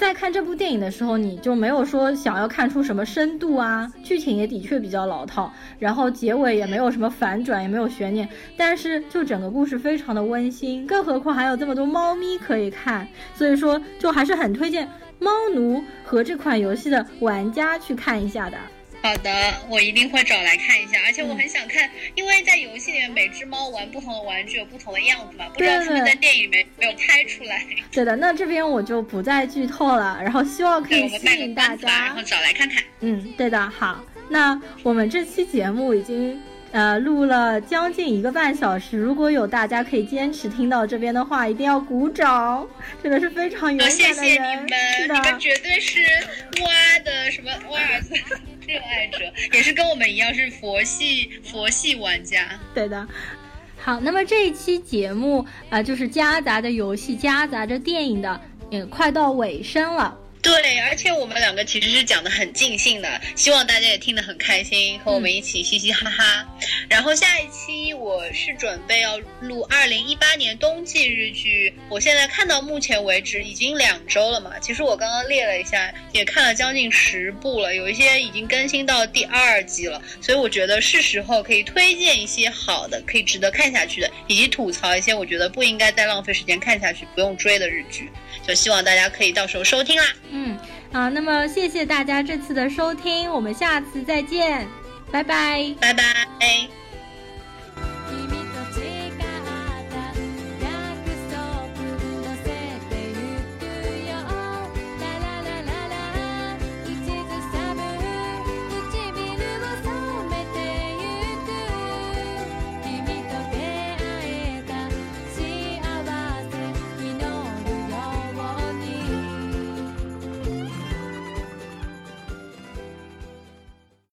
在看这部电影的时候，你就没有说想要看出什么深度啊，剧情也的确比较老套，然后结尾也没有什么反转，也没有悬念，但是就整个故事非常的温馨，更何况还有这么多猫咪可以看，所以说就还是很推荐猫奴和这款游戏的玩家去看一下的。好的，我一定会找来看一下，而且嗯我很想看，因为在游戏里面每只猫玩不同的玩具有不同的样子嘛，不知道对他们对在电影里面没有拍出来。对的，那这边我就不再剧透了，然后希望可，以吸引大家，然后。找来看看。嗯，对的，好，那我们这期节目已经呃录了将近一个半小时，如果有大家可以坚持听到这边的话，一定要鼓掌，真的是非常勇敢的人，谢你们，是的你，们绝对是蛙的什么瓦尔兹热爱者，也是跟我们一样是佛系佛系玩家。对的。好，那么这一期节目啊、呃就是夹杂着游戏、夹杂着电影的，也快到尾声了。对，而且我们两个其实是讲的很尽兴的，希望大家也听得很开心，和我们一起嘻嘻哈哈。然后下一期我是准备要录二零一八年冬季日剧，我现在看到目前为止已经两周了嘛，其实我刚刚列了一下，也看了将近十部了，有一些已经更新到第二季了，所以我觉得是时候可以推荐一些好的，可以值得看下去的，以及吐槽一些我觉得不应该再浪费时间看下去、不用追的日剧。就希望大家可以到时候收听啦。嗯，啊，那么谢谢大家这次的收听，我们下次再见，拜拜。拜拜。